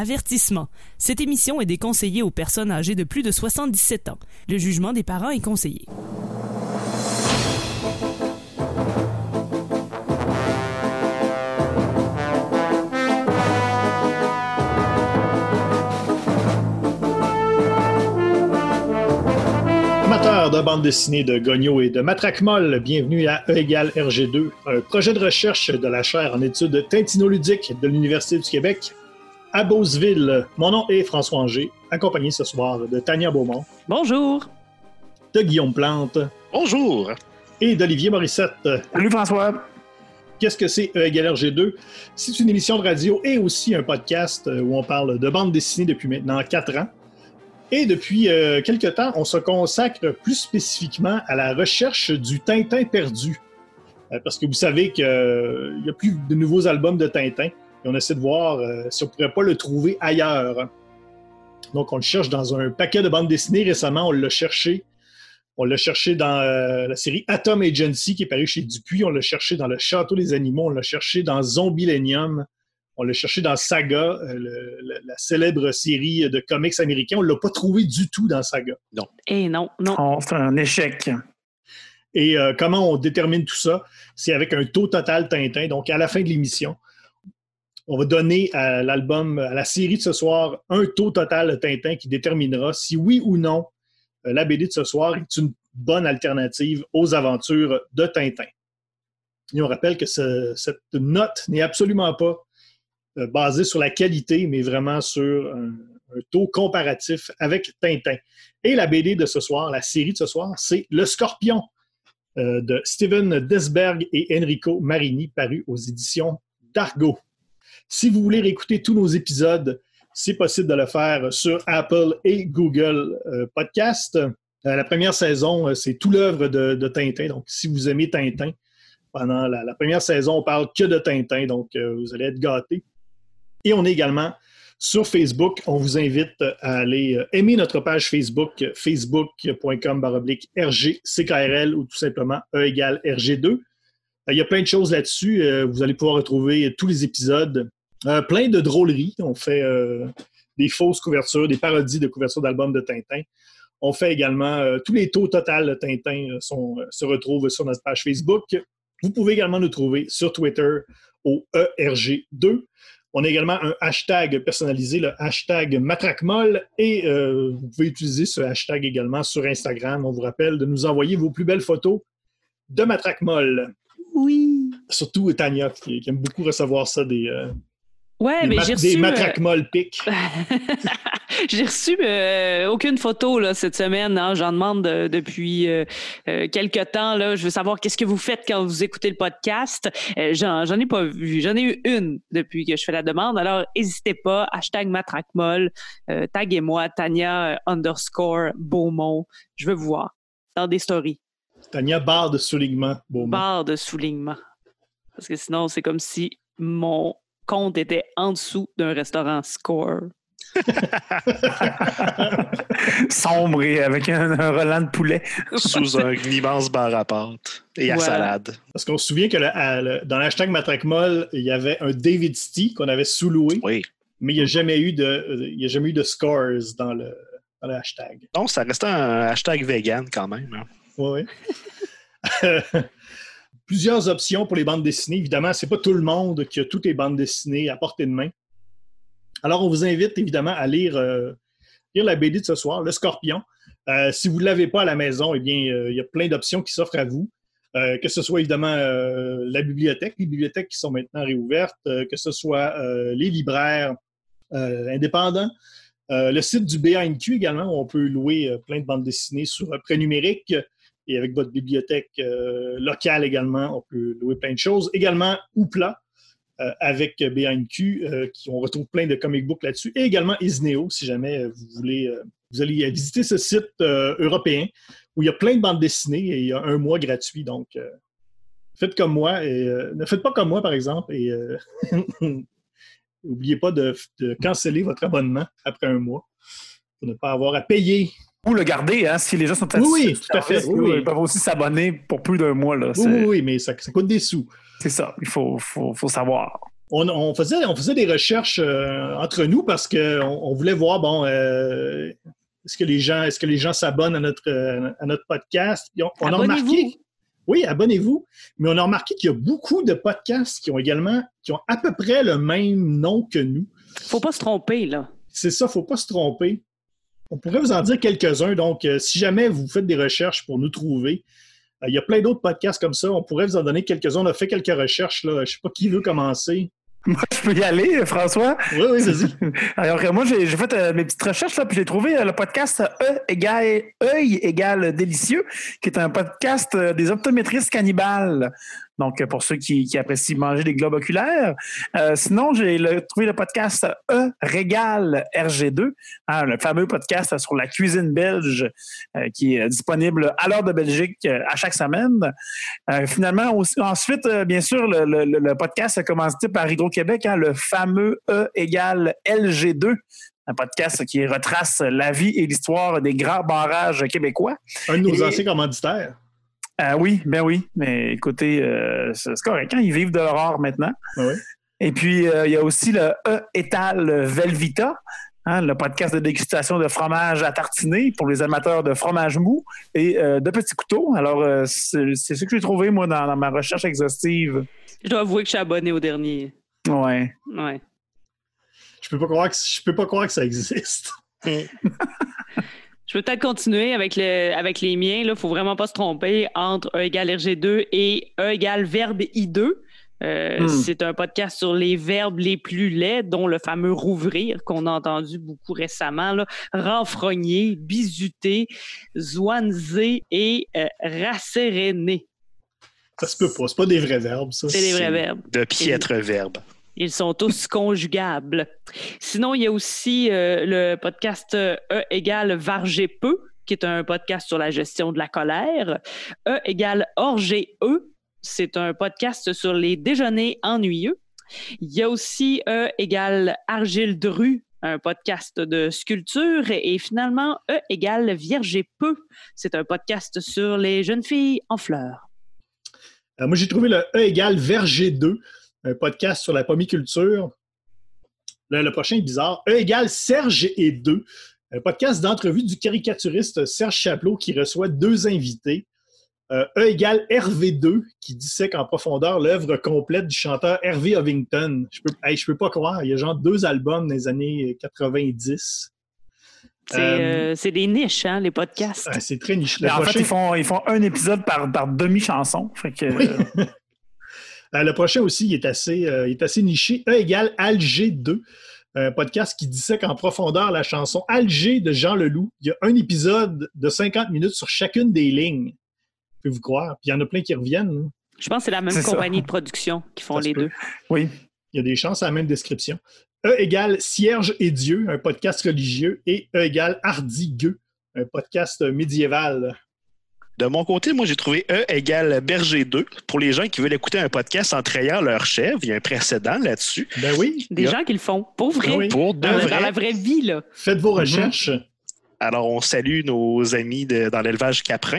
Avertissement. Cette émission est déconseillée aux personnes âgées de plus de 77 ans. Le jugement des parents est conseillé. Amateurs de bande dessinée de Gogno et de Matraque Molle, bienvenue à E égale RG2, un projet de recherche de la chaire en études tintinoludiques de l'Université du Québec à Beauceville. Mon nom est François Anger, accompagné ce soir de Tania Beaumont, Bonjour. de Guillaume Plante Bonjour. et d'Olivier Morissette. Salut François. Qu'est-ce que c'est E égale RG2? C'est une émission de radio et aussi un podcast euh, où on parle de bande dessinée depuis maintenant quatre ans. Et depuis euh, quelque temps, on se consacre plus spécifiquement à la recherche du Tintin perdu. Euh, parce que vous savez qu'il n'y a plus de nouveaux albums de Tintin. Et on essaie de voir euh, si on ne pourrait pas le trouver ailleurs. Donc, on le cherche dans un paquet de bandes dessinées. Récemment, on l'a cherché. On l'a cherché dans euh, la série Atom Agency qui est parue chez Dupuis. On l'a cherché dans Le Château des Animaux. On l'a cherché dans Zombilenium. On l'a cherché dans Saga, euh, le- la célèbre série de comics américains. On ne l'a pas trouvé du tout dans Saga. Eh non, non. Oh, c'est un échec. Et euh, comment on détermine tout ça? C'est avec un taux total Tintin. Donc, à la fin de l'émission, on va donner à l'album, à la série de ce soir, un taux total de Tintin qui déterminera si oui ou non euh, la BD de ce soir est une bonne alternative aux aventures de Tintin. Et on rappelle que ce- cette note n'est absolument pas euh, basée sur la qualité, mais vraiment sur un, un taux comparatif avec Tintin. Et la BD de ce soir, la série de ce soir, c'est Le Scorpion euh, de Steven Desberg et Enrico Marini, paru aux éditions d'Argo. Si vous voulez réécouter tous nos épisodes, c'est possible de le faire sur Apple et Google euh, Podcast. Euh, la première saison, euh, c'est tout l'œuvre de, Tintin. Donc, si vous aimez Tintin, pendant la, première saison, on parle que de Tintin. Donc, vous allez être gâtés. Et on est également sur Facebook. On vous invite à aller aimer notre page Facebook, facebook.com RGCKRL ou tout simplement E égale RG2. Euh, Il y a plein de choses là-dessus. Vous allez pouvoir retrouver tous les épisodes. Euh, plein de drôleries. On fait euh, des fausses couvertures, des parodies de couvertures d'albums de Tintin. On fait également euh, tous les taux total de Tintin sont, euh, se retrouvent sur notre page Facebook. Vous pouvez également nous trouver sur Twitter au E ERG2. On a également un hashtag personnalisé, le hashtag Matraquemol, et euh, vous pouvez utiliser ce hashtag également sur Instagram. On vous rappelle de nous envoyer vos plus belles photos de Matraquemol. Oui. Surtout Tania, qui, qui aime beaucoup recevoir ça, des, Ouais, des, mais j'ai des reçu. euh, Matraquemol pics. J'ai reçu euh, aucune photo là, cette semaine. hein. J'en demande euh, depuis euh, euh, quelque temps. Là. Je veux savoir qu'est-ce que vous faites quand vous écoutez le podcast. J'en ai pas vu. J'en ai eu une depuis que je fais la demande. Alors, n'hésitez pas. Hashtag matraquemol. Euh, taguez-moi, Tania underscore Beaumont. Je veux vous voir dans des stories. Tania, barre de soulignement. Beaumont. Barre de soulignement. Parce que sinon, c'est comme si mon compte était en dessous d'un restaurant score. Sombre et avec un, un Roland de poulet. Sous un immense bar à pâte et à Voilà. salade. Parce qu'on se souvient que le- à- le- dans l'hashtag Matraquemol, il y avait un David Stee qu'on avait sous-loué, Oui. mais il n'y a jamais eu de, euh, il y a jamais eu de scores dans le, dans le hashtag. Non, ça restait un hashtag vegan quand même. hein. Oui, oui. Plusieurs options pour les bandes dessinées. Évidemment, c'est pas tout le monde qui a toutes les bandes dessinées à portée de main. Alors, on vous invite évidemment à lire, euh, lire la BD de ce soir, Le Scorpion. Euh, si vous ne l'avez pas à la maison, eh bien, euh, il y a plein d'options qui s'offrent à vous. Que ce soit évidemment la bibliothèque, les bibliothèques qui sont maintenant réouvertes, que ce soit les libraires indépendants, le site du BANQ également, où on peut louer plein de bandes dessinées sur prêt numérique. Et avec votre bibliothèque euh, locale également, on peut louer plein de choses. Également, Oupla, euh, avec BANQ, euh, qui on retrouve plein de comic books là-dessus. Et également Isneo, si jamais vous voulez, vous allez visiter ce site européen où il y a plein de bandes dessinées et il y a un mois gratuit. Donc, faites comme moi et ne faites pas comme moi, par exemple, et n'oubliez pas de, de canceller votre abonnement après un mois pour ne pas avoir à payer Ou le garder, hein, si les gens sont Oui, oui, satisfaits du tout à fait, oui, oui. Ils peuvent aussi s'abonner pour plus d'un mois. Là. Oui, oui, oui, mais ça, ça coûte des sous. c'est ça, il faut, faut, faut savoir. on, on faisait, on faisait des recherches euh, entre nous parce qu'on on voulait voir, bon, euh, est-ce que les gens, est-ce que les gens s'abonnent à notre, euh, à notre podcast? Puis on, on a Abonnez-vous. remarqué. Oui, abonnez-vous. Mais on a remarqué qu'il y a beaucoup de podcasts qui ont également, qui ont à peu près le même nom que nous. Faut pas se tromper, là. C'est ça, faut pas se tromper. On pourrait vous en dire quelques-uns. Donc, euh, si jamais vous faites des recherches pour nous trouver, euh, il y a plein d'autres podcasts comme ça. On pourrait vous en donner quelques-uns. On a fait quelques recherches. Là. Je sais pas qui veut commencer. Moi, je peux y aller, François. Oui, oui, vas-y. Alors, euh, moi, j'ai j'ai fait euh, mes petites recherches, là, puis j'ai trouvé euh, le podcast E égale œil égale délicieux, qui est un podcast euh, des optométristes cannibales. Donc, euh, pour ceux qui, qui apprécient manger des globes oculaires. Euh, sinon, j'ai trouvé le podcast E régale RG2, hein, le fameux podcast sur la cuisine belge euh, qui est disponible à l'heure de Belgique euh, à chaque semaine. Finalement, aussi, ensuite, bien sûr, le, le- le- le podcast a commencé par Hydro-Québec, hein, le fameux E égale LG2, un podcast qui retrace la vie et l'histoire des grands barrages québécois. Un de nos Et- anciens commanditaires. Euh, oui, ben oui, mais écoutez, euh, c'est c'est correct, hein, ils vivent de l'aurore maintenant. Ah oui. Et puis, euh, il y a aussi le E étal Velvita, hein, le podcast de dégustation de fromage à tartiner pour les amateurs de fromage mou et euh, de petits couteaux. Alors, euh, c'est c'est ce que j'ai trouvé, moi, dans, dans ma recherche exhaustive. Je dois avouer que je suis abonné au dernier. Ouais. Ouais. Je peux pas croire que, je peux pas croire que ça existe. Je peux peut-être continuer avec, le, avec les miens. Il ne faut vraiment pas se tromper entre E égale RG2 et E égale verbe I2. Euh, Hmm. C'est un podcast sur les verbes les plus laids, dont le fameux rouvrir qu'on a entendu beaucoup récemment. Là. Renfrogner, bisuter, zoanzer et euh, rasséréner. Ça se peut pas. C'est pas des vrais verbes, ça. C'est des vrais verbes. De piètres verbes. Ils sont tous conjugables. Sinon, il y a aussi euh, le podcast euh, E égale Varger peu, qui est un podcast sur la gestion de la colère. E égale Orger E, c'est un podcast sur les déjeuners ennuyeux. Il y a aussi E égale Argile Dru, un podcast de sculpture. Et finalement, E égale Vierger peu, c'est un podcast sur les jeunes filles en fleurs. Euh, moi, j'ai trouvé le E égale Verger 2, un podcast sur la pomiculture. Le, le prochain est bizarre. E égale Serge et 2, un podcast d'entrevue du caricaturiste Serge Chaplot qui reçoit deux invités. Euh, e égale RV2, qui dissèque en profondeur l'œuvre complète du chanteur Hervé Ovington. Je peux, hey, je peux pas croire, il y a genre deux albums dans les années 90. C'est Euh, euh, c'est des niches, hein, les podcasts. C'est très niche. En fait, ils font, ils font un épisode par, par demi-chanson. Fait que, Oui. Euh, le prochain aussi, il est assez, euh, il est assez niché. E égale Alger 2, un podcast qui dissèque en profondeur la chanson Alger de Jean Leloup. Il y a un épisode de 50 minutes sur chacune des lignes. Pouvez-vous croire? Puis il y en a plein qui reviennent. hein. Je pense que c'est la même ça. compagnie de production qui font Ça les deux. oui. Il y a des chances à la même description. E égale Cierge et Dieu, un podcast religieux. Et E égale Hardy Gueux, un podcast médiéval. De mon côté, moi, j'ai trouvé E égale Berger 2 pour les gens qui veulent écouter un podcast en trayant leur chèvre. Il y a un précédent là-dessus. Ben oui, Des gens qui le font, pour vrai. Oui. Pour de Dans, la- vrai. dans la vraie vie, là. faites vos recherches. Alors, on salue nos amis dans l'élevage caprin.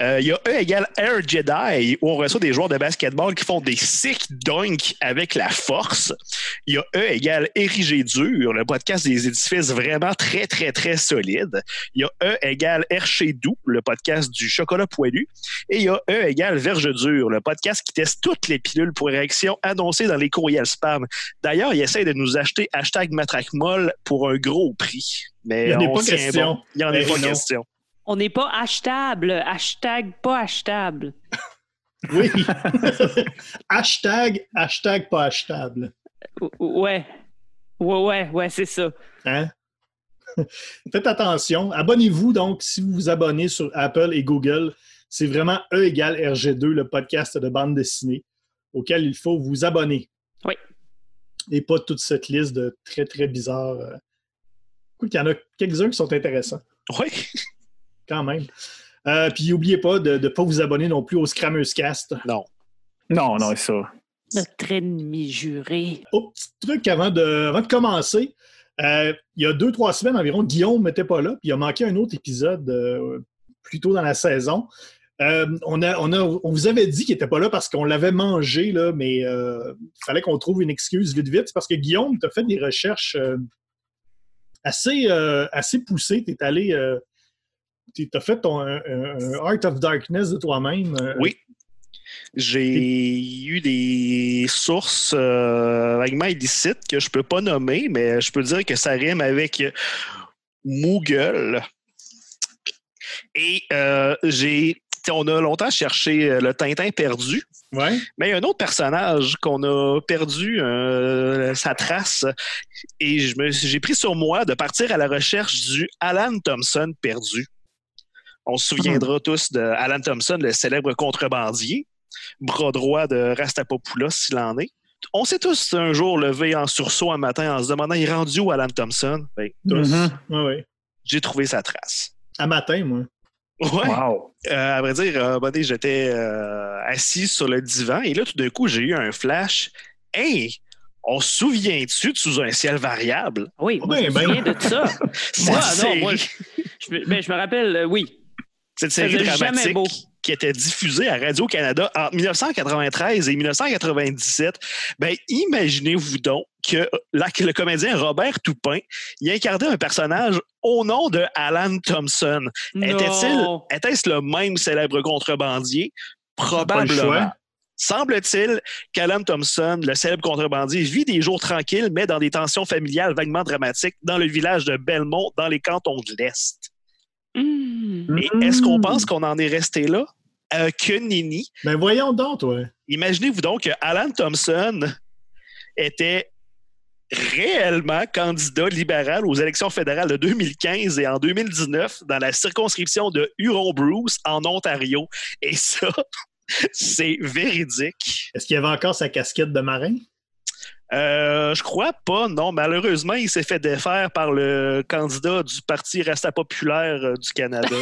Euh, Il y a E égale Air Jedi, où on reçoit des joueurs de basketball qui font des sick dunks avec la force. Il y a E égale Érigé dur, le podcast des édifices vraiment très, très, très solides. Il y a E égale Herché doux, le podcast du chocolat poilu. Et il y a E égale Verge dur, le podcast qui teste toutes les pilules pour érection annoncées dans les courriels spam. D'ailleurs, il essaie de nous acheter hashtag matraque molle pour un gros prix. Mais Il n'y en a on pas question. bon. Il n'y en a pas non. question. On n'est pas achetable. Hashtag pas achetable. Oui. hashtag, hashtag pas achetable. Ou- ou- Ouais. Ouais, ouais, ouais, c'est ça. Hein? Faites attention. Abonnez-vous donc si vous vous abonnez sur Apple et Google. C'est vraiment E égale RG2, le podcast de bande dessinée auquel il faut vous abonner. Oui. Et pas toute cette liste de très, très bizarres. Écoute, il y en a quelques-uns qui sont intéressants, Oui. quand même. Euh, puis n'oubliez pas de ne pas vous abonner non plus au Scrammer's Cast. Non. Non, non, c'est ça. Notre ennemi juré. Au petit truc avant de, avant de commencer, euh, il y a deux, trois semaines environ, Guillaume n'était pas là, puis il a manqué un autre épisode euh, plus tôt dans la saison. Euh, on, a, on, a, on vous avait dit qu'il n'était pas là parce qu'on l'avait mangé, là, mais il fallait qu'on trouve une excuse vite vite. C'est parce que Guillaume, tu as fait des recherches assez, assez poussées. Tu es allé. tu as fait ton un, Art of Darkness de toi-même. oui. J'ai eu des sources euh, vaguement illicites que je peux pas nommer, mais je peux dire que ça rime avec Moogle. Et euh, j'ai on a longtemps cherché euh, le Tintin perdu. Ouais. Mais il y a un autre personnage qu'on a perdu sa trace. Et j'ai pris sur moi de partir à la recherche du Alan Thompson perdu. On se souviendra tous de Alan Thompson, le célèbre contrebandier bras droit de Rastapopoulos, s'il en est. On s'est tous un jour levé en sursaut un matin en se demandant il est rendu où Alan Thompson? Ben, mm-hmm. J'ai trouvé sa trace. À matin, moi. Ouais. Euh, à vrai dire, euh, j'étais euh, assis sur le divan et là, tout d'un coup, j'ai eu un flash. Hey, on se souvient-tu de sous un ciel variable? Oui, moi, je me souviens de ça. moi, non, moi, je, ben, je, me rappelle, oui. Cette série dramatique qui était diffusée à Radio-Canada entre 1993 et 1997, ben, imaginez-vous donc que le comédien Robert Toupin il incarnait un personnage au nom de Alan Thompson. Était-ce le même célèbre contrebandier? Probablement. Semble-t-il qu'Alan Thompson, le célèbre contrebandier, vit des jours tranquilles, mais dans des tensions familiales vaguement dramatiques dans le village de Belmont, dans les cantons de l'Est. Hmm. est-ce qu'on pense qu'on en est resté là? Euh, que Nini. Ben voyons donc, toi. Imaginez-vous donc que Alan Thompson était réellement candidat libéral aux élections fédérales de 2015 et en 2019 dans la circonscription de Huron-Bruce en Ontario. Et ça, c'est véridique. Est-ce qu'il avait encore sa casquette de marin? Euh, je crois pas, non. Malheureusement, il s'est fait défaire par le candidat du Parti Resta populaire euh, du Canada.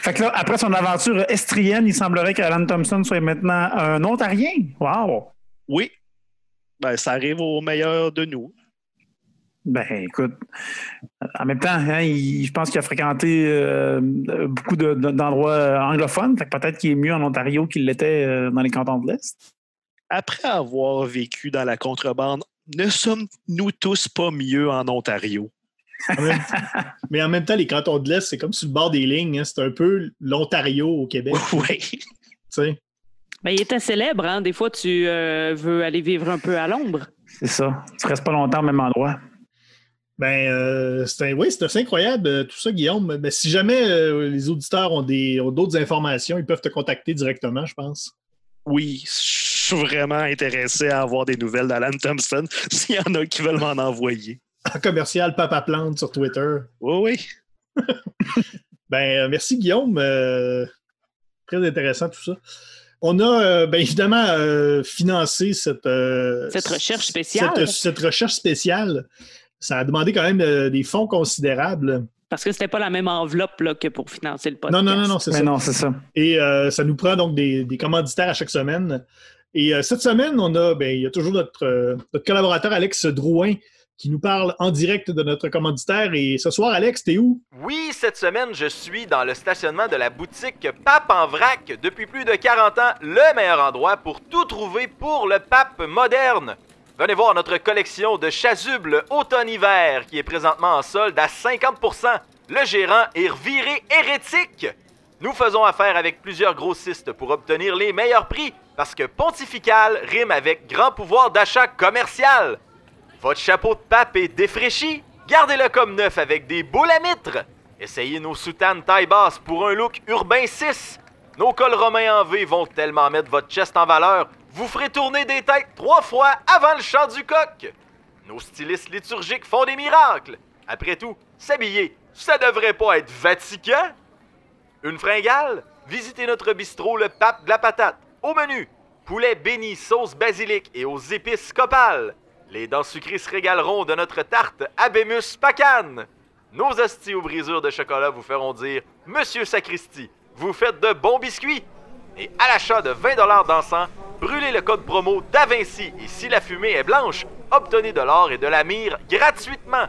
fait que là, après son aventure estrienne, il semblerait qu'Alan Thompson soit maintenant un Ontarien. Wow! Oui. Ben, ça arrive au meilleur de nous. Ben, écoute, en même temps, hein, je pense qu'il a fréquenté euh, beaucoup d'endroits anglophones. peut-être qu'il est mieux en Ontario qu'il l'était euh, dans les cantons de l'Est. Après avoir vécu dans la contrebande, ne sommes-nous tous pas mieux en Ontario? mais en même temps, les cantons de l'Est, c'est comme sur le bord des lignes. Hein. c'est un peu l'Ontario au Québec. Oui. Ben, il était célèbre. Hein? Des fois, tu euh, veux aller vivre un peu à l'ombre. C'est ça. Tu restes pas longtemps au même endroit. Ben, euh, c'est oui, c'est assez incroyable euh, tout ça, Guillaume. Mais si jamais euh, les auditeurs ont d'autres informations, ils peuvent te contacter directement, je pense. Oui, je suis vraiment intéressé à avoir des nouvelles d'Alan Thompson s'il y en a qui veulent m'en envoyer. En commercial Papa Plante sur Twitter. Oui, oui. ben, merci, Guillaume. très intéressant tout ça. On a bien évidemment financé cette, cette recherche spéciale. cette recherche spéciale ça a demandé quand même euh, des fonds considérables. Parce que c'était pas la même enveloppe là, que pour financer le podcast. Non, non, non, non c'est ça. Non, c'est ça. Et euh, ça nous prend donc des, commanditaires à chaque semaine. Et euh, cette semaine, on a, ben, il y a toujours notre, notre, collaborateur Alex Drouin qui nous parle en direct de notre commanditaire. Et ce soir, Alex, t'es où? Oui, cette semaine, je suis dans le stationnement de la boutique Pape en vrac. Depuis plus de 40 ans, le meilleur endroit pour tout trouver pour le pape moderne. Venez voir notre collection de chasubles automne-hiver qui est présentement en solde à 50%. Le gérant est reviré hérétique. Nous faisons affaire avec plusieurs grossistes pour obtenir les meilleurs prix parce que pontifical rime avec grand pouvoir d'achat commercial. Votre chapeau de pape est défraîchi? Gardez-le comme neuf avec des boules à mitre. Essayez nos soutanes taille basse pour un look urbain 6. Nos cols romains en V vont tellement mettre votre chest en valeur vous ferez tourner des têtes trois fois avant le chant du coq. Nos stylistes liturgiques font des miracles. Après tout, s'habiller, ça devrait pas être vatican? Une fringale? Visitez notre bistrot Le Pape de la Patate. Au menu, poulet béni sauce basilic et aux épices copales. Les dents sucrées se régaleront de notre tarte Abémus Pacane. Nos hosties aux brisures de chocolat vous feront dire Monsieur Sacristy, vous faites de bons biscuits. Et à l'achat de 20 d'encens, brûlez le code promo d'Avinci et si la fumée est blanche, obtenez de l'or et de la mire gratuitement.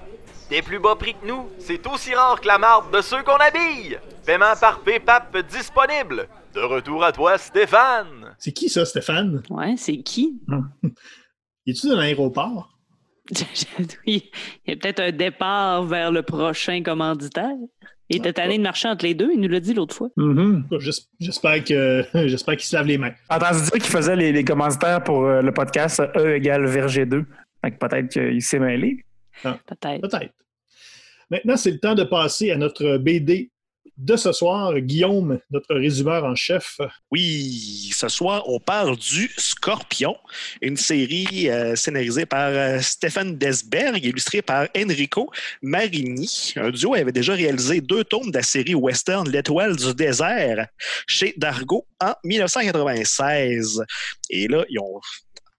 Des plus bas prix que nous, c'est aussi rare que la marde de ceux qu'on habille. Paiement par PayPap disponible. De retour à toi, Stéphane. C'est qui ça, Stéphane? Ouais, c'est qui? Es-tu dans l'aéroport? oui, il y a peut-être un départ vers le prochain commanditaire. Il était tanné de marcher entre les deux, il nous l'a dit l'autre fois. J'es- J'espère que j'espère qu'il se lave les mains. Entendu dire qu'il faisait les, les commentaires pour euh, le podcast E égale Verger 2. Fait que peut-être qu'il s'est mêlé. Peut-être. Peut-être. Maintenant, c'est le temps de passer à notre BD de ce soir. Guillaume, notre résumeur en chef. Oui, ce soir, on parle du Scorpion, une série euh, scénarisée par euh, Stéphane Desberg, illustrée par Enrico Marini. Un duo avait déjà réalisé deux tomes de la série western L'Étoile du désert chez Dargo en 1996. Et là, ils ont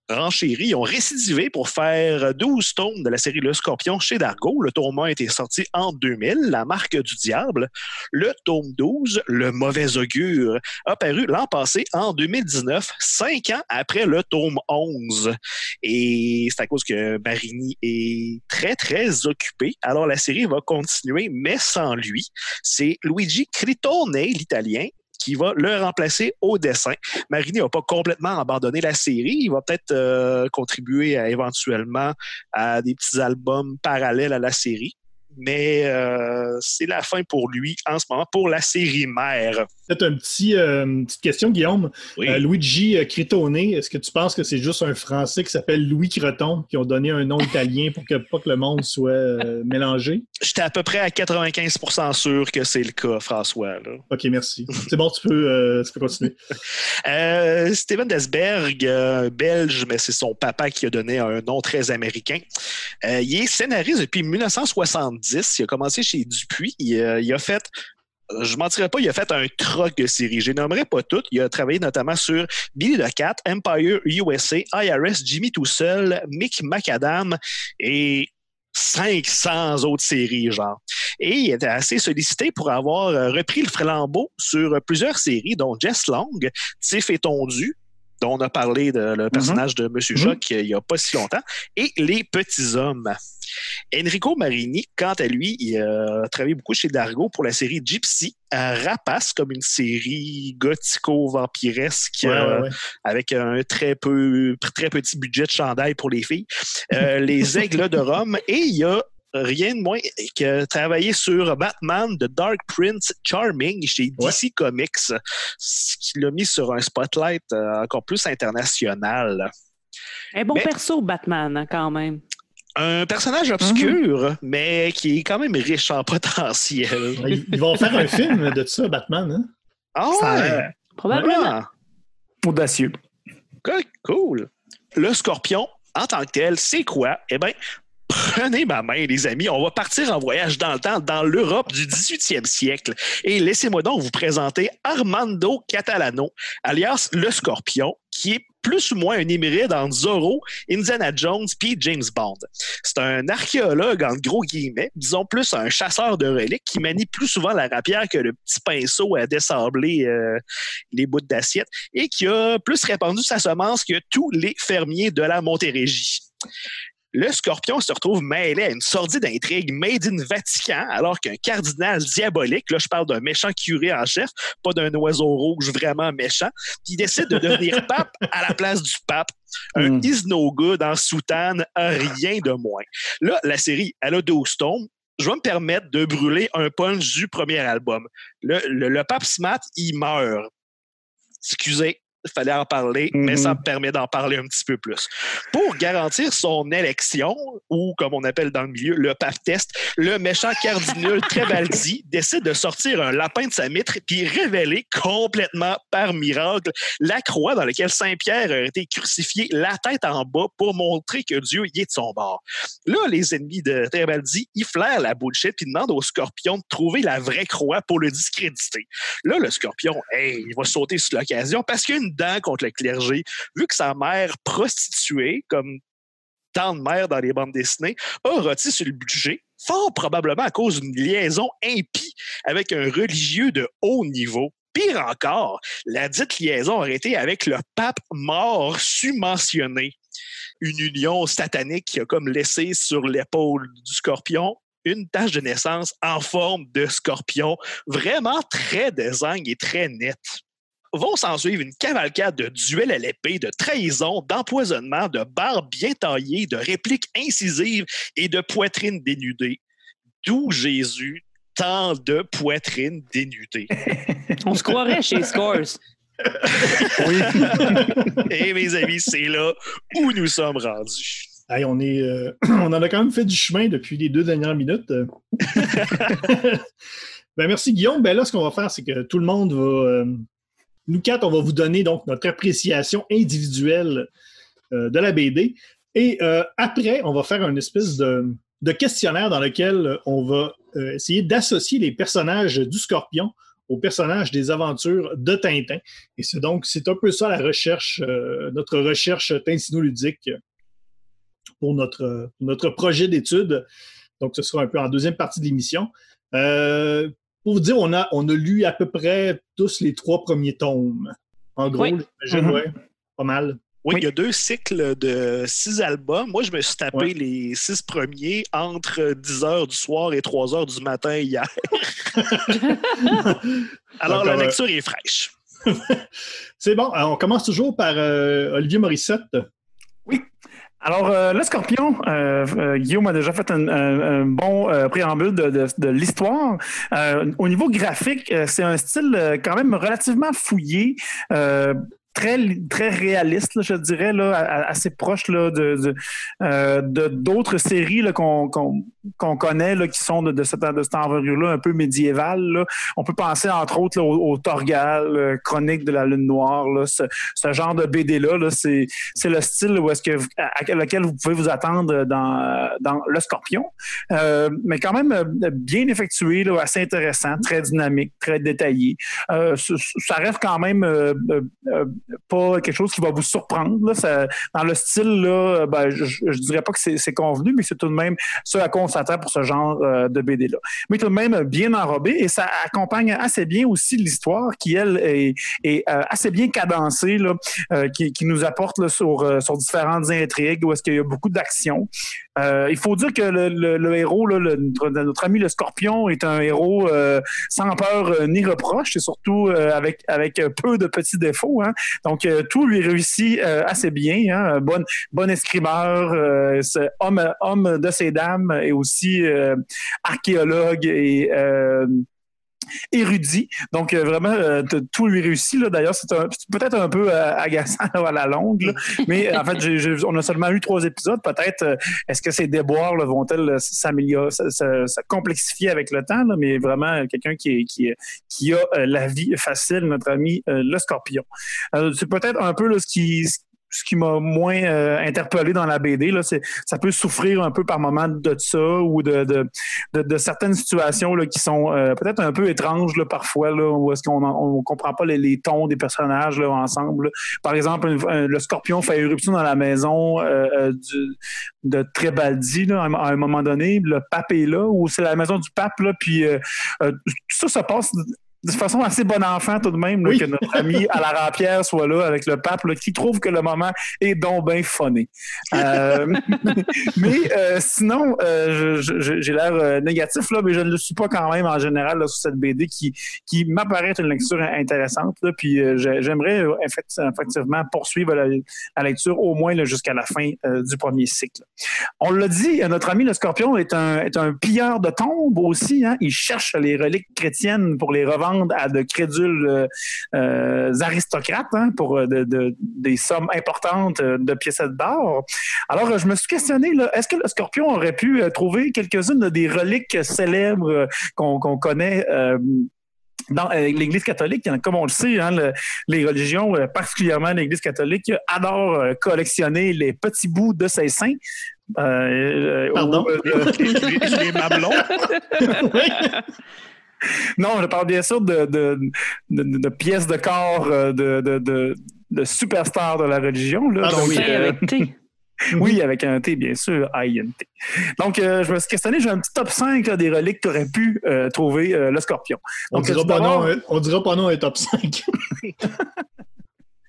renchéri, ont récidivé pour faire 12 tomes de la série Le Scorpion chez Dargo. Le tome 1 a été sorti en 2000, La marque du diable. Le tome 12, Le mauvais augure, a paru l'an passé, en 2019, cinq ans après le tome 11. Et c'est à cause que Marini est très, très occupé. Alors, la série va continuer, mais sans lui. C'est Luigi Critone, l'italien, qui va le remplacer au dessin. Marini n'a pas complètement abandonné la série. Il va peut-être euh, contribuer éventuellement à des petits albums parallèles à la série. Mais euh, c'est la fin pour lui en ce moment, pour la série mère. Peut-être un petit, euh, une petite question, Guillaume. Oui. Euh, Luigi Critone, est-ce que tu penses que c'est juste un Français qui s'appelle Louis Creton qui ont donné un nom italien pour que pas que le monde soit mélangé? J'étais à peu près à 95% sûr que c'est le cas, François. là. OK, merci. C'est bon, tu peux, tu peux continuer. Steven Desberg, belge, mais c'est son papa qui a donné un nom très américain. Il est scénariste depuis 1970. Il a commencé chez Dupuis. Il, euh, il a fait je ne mentirais pas, il a fait un troc de séries. Je les nommerai pas toutes. Il a travaillé notamment sur Billy the Cat, Empire USA, IRS, Jimmy tout seul, Mick Macadam et 500 autres séries, genre. Et il était assez sollicité pour avoir euh, repris le flambeau sur plusieurs séries, dont Jess Long, Tiff et Tondu, dont on a parlé de le personnage de Monsieur Mhm. Choc euh, il n'y a pas si longtemps, et Les Petits Hommes. Enrico Marini, quant à lui, il a travaillé beaucoup chez Dargo pour la série Gypsy, euh, Rapace, comme une série gothico-vampiresque Ouais, euh, ouais, ouais. avec un très peu très petit budget de chandail pour les filles. Euh, les Aigles de Rome et il y a rien de moins que travailler sur Batman de Dark Prince Charming chez Ouais. DC Comics, ce qui l'a mis sur un spotlight encore plus international. Un bon Mais- perso, Batman, hein, quand même. Un personnage obscur, mais qui est quand même riche en potentiel. Ouais, Ils ils vont faire un film de ça, Batman. Hein? Ah ouais! l'air Probablement. Ah, audacieux. cool, cool. Le scorpion, en tant que tel, c'est quoi? Eh bien, prenez ma main, les amis. On va partir en voyage dans le temps, dans l'Europe du 18e siècle. Et laissez-moi donc vous présenter Armando Catalano, alias le scorpion, qui est plus ou moins un hybride entre Zorro, Indiana Jones puis James Bond. C'est un archéologue, en gros guillemets, disons plus un chasseur de reliques qui manie plus souvent la rapière que le petit pinceau à dessabler euh, les bouts d'assiette et qui a plus répandu sa semence que tous les fermiers de la Montérégie. Le scorpion se retrouve mêlé à une sordide intrigue made in Vatican, alors qu'un cardinal diabolique, là je parle d'un méchant curé en chef, pas d'un oiseau rouge vraiment méchant, qui décide de devenir pape à la place du pape. Un Mm. is no good en soutane, rien de moins. Là, la série, elle a 12 tomes. Je vais me permettre de brûler un punch du premier album. Le, le, le pape Smat, il meurt. Excusez, fallait en parler, mais ça me permet d'en parler un petit peu plus. Pour garantir son élection, ou comme on appelle dans le milieu, le pape test, le méchant cardinal Trebaldi décide de sortir un lapin de sa mitre puis révéler complètement par miracle la croix dans laquelle Saint-Pierre a été crucifié la tête en bas pour montrer que Dieu y est de son bord. Là, les ennemis de Trebaldi, ils flairent la bullshit puis demandent au scorpion de trouver la vraie croix pour le discréditer. Là, le scorpion, hey, il va sauter sur l'occasion parce qu'il a une contre le clergé, vu que sa mère prostituée, comme tant de mères dans les bandes dessinées, a rôti sur le budget, fort probablement à cause d'une liaison impie avec un religieux de haut niveau. Pire encore, la dite liaison aurait été avec le pape mort submentionné. Une union satanique qui a comme laissé sur l'épaule du scorpion une tache de naissance en forme de scorpion, vraiment très design et très net. Vont s'en suivre une cavalcade de duels à l'épée, de trahison, d'empoisonnement, de barres bien taillées, de répliques incisives et de poitrines dénudées. D'où Jésus, tant de poitrines dénudées. On se croirait chez Scores. Oui. Et mes amis, c'est là où nous sommes rendus. Hey, on, est, euh, on en a quand même fait du chemin depuis les deux dernières minutes. ben, merci Guillaume. Ben, là, ce qu'on va faire, c'est que tout le monde va. euh, nous quatre, on va vous donner donc notre appréciation individuelle euh, de la BD. Et euh, après, on va faire une espèce de, questionnaire dans lequel on va euh, essayer d'associer les personnages du Scorpion aux personnages des aventures de Tintin. Et c'est donc, c'est un peu ça la recherche, notre recherche tintinoludique pour notre, notre projet d'étude. Donc, ce sera un peu en deuxième partie de l'émission. Pour vous dire, on a, on a lu à peu près tous les trois premiers tomes. En gros, Oui. j'imagine, Mhm. ouais, pas mal. Oui, Oui. il y a deux cycles de six albums. Moi, je me suis tapé Ouais. les six premiers entre 10 h du soir et 3 h du matin hier. Alors, la euh, lecture est fraîche. C'est bon. Alors, on commence toujours par euh, Olivier Morissette. Alors, euh, le scorpion, euh, euh, Guillaume a déjà fait un, bon préambule de, l'histoire. Au niveau graphique, c'est un style quand même relativement fouillé. Très, très réaliste, là, je dirais, là, assez proche là, de, d'autres séries qu'on, qu'on connaît là, qui sont de, cette, de cette envergure-là un peu médiévale. On peut penser entre autres au, au Torgal, euh, Chronique de la Lune Noire. Là, ce, ce genre de BD-là, là, c'est, le style où est-ce que vous- à, à lequel vous pouvez vous attendre dans, dans Le Scorpion. Euh, mais quand même euh, bien effectué, assez intéressant, très dynamique, très détaillé. Ça reste quand même pas quelque chose qui va vous surprendre. Là. Ça- dans le style, là, ben, je, je- dirais pas que c'est, convenu, mais c'est tout de même ce à quoi pour ce genre euh, de BD-là. Mais tout de même bien enrobé et ça accompagne assez bien aussi l'histoire qui, elle, est, euh, assez bien cadencée, là, euh, qui, nous apporte sur, sur différentes intrigues où est-ce qu'il y a beaucoup d'action. Il faut dire que le, héros, là, notre, ami le Scorpion, est un héros sans peur ni reproche et surtout avec, avec peu de petits défauts. hein. Donc, tout lui réussit assez bien. Hein. Bon, bon escrimeur, homme, homme de ses dames et aussi euh, archéologue et euh, érudit. Donc, euh, vraiment, tout lui réussit. D'ailleurs, c'est peut-être un peu agaçant à la longue. Mais en fait, on a seulement eu trois épisodes. Peut-être, est-ce que ces déboires vont-elles s'améliorer, se, complexifier avec le temps? Mais vraiment, quelqu'un qui, a la vie facile, notre ami le scorpion. C'est peut-être un peu là, ce qui qui m'a moins euh, interpellé dans la BD, là, ça peut souffrir un peu par moment de ça ou de, de, de, de certaines situations là, qui sont euh, peut-être un peu étranges là, parfois, là, où est-ce qu'on ne comprend pas les, les tons des personnages là, ensemble. Par exemple, le scorpion fait éruption dans la maison euh, euh, du- de Trébaldi là, à un- à un moment donné. Le pape est là, ou c'est la maison du pape, là, puis euh, euh, tout ça se passe de façon assez bon enfant tout de même, là, Oui. que notre ami à la Rapière soit là avec le pape, là, qui trouve que le moment est donc bien funné. Euh, mais euh, sinon, euh, j'ai l'air négatif, là, mais je ne le suis pas quand même en général là, sur cette BD qui, qui m'apparaît être une lecture intéressante. Là, puis j'ai- j'aimerais effect- effectivement poursuivre la, la lecture au moins là, jusqu'à la fin du premier cycle. On l'a dit, notre ami le Scorpion est un, est un pilleur de tombes aussi. Hein? Il cherche les reliques chrétiennes pour les revendre à de crédules euh, euh, aristocrates hein, pour euh, de- de- des sommes importantes de piécettes d'or. Alors, je me suis questionné, là, est-ce que le Scorpion aurait pu trouver quelques-unes des reliques célèbres qu'on connaît euh, dans l'Église catholique, comme on le sait, hein, le- les religions, particulièrement l'Église catholique, adorent collectionner les petits bouts de ses saints. Euh, Pardon? euh, les, les mamelons. non, je parle bien sûr de, de, de- de pièces de corps euh, de, de, de, de superstars de la religion. Là. Ah, ben Donc, oui. Euh, avec T. oui, avec un T, bien sûr, INT. Donc, euh, je me suis questionné, j'ai un petit top 5 là, des reliques qu'aurait pu euh, trouver euh, le scorpion. On Donc, dira, tout pas non, on dira pas non à un top 5.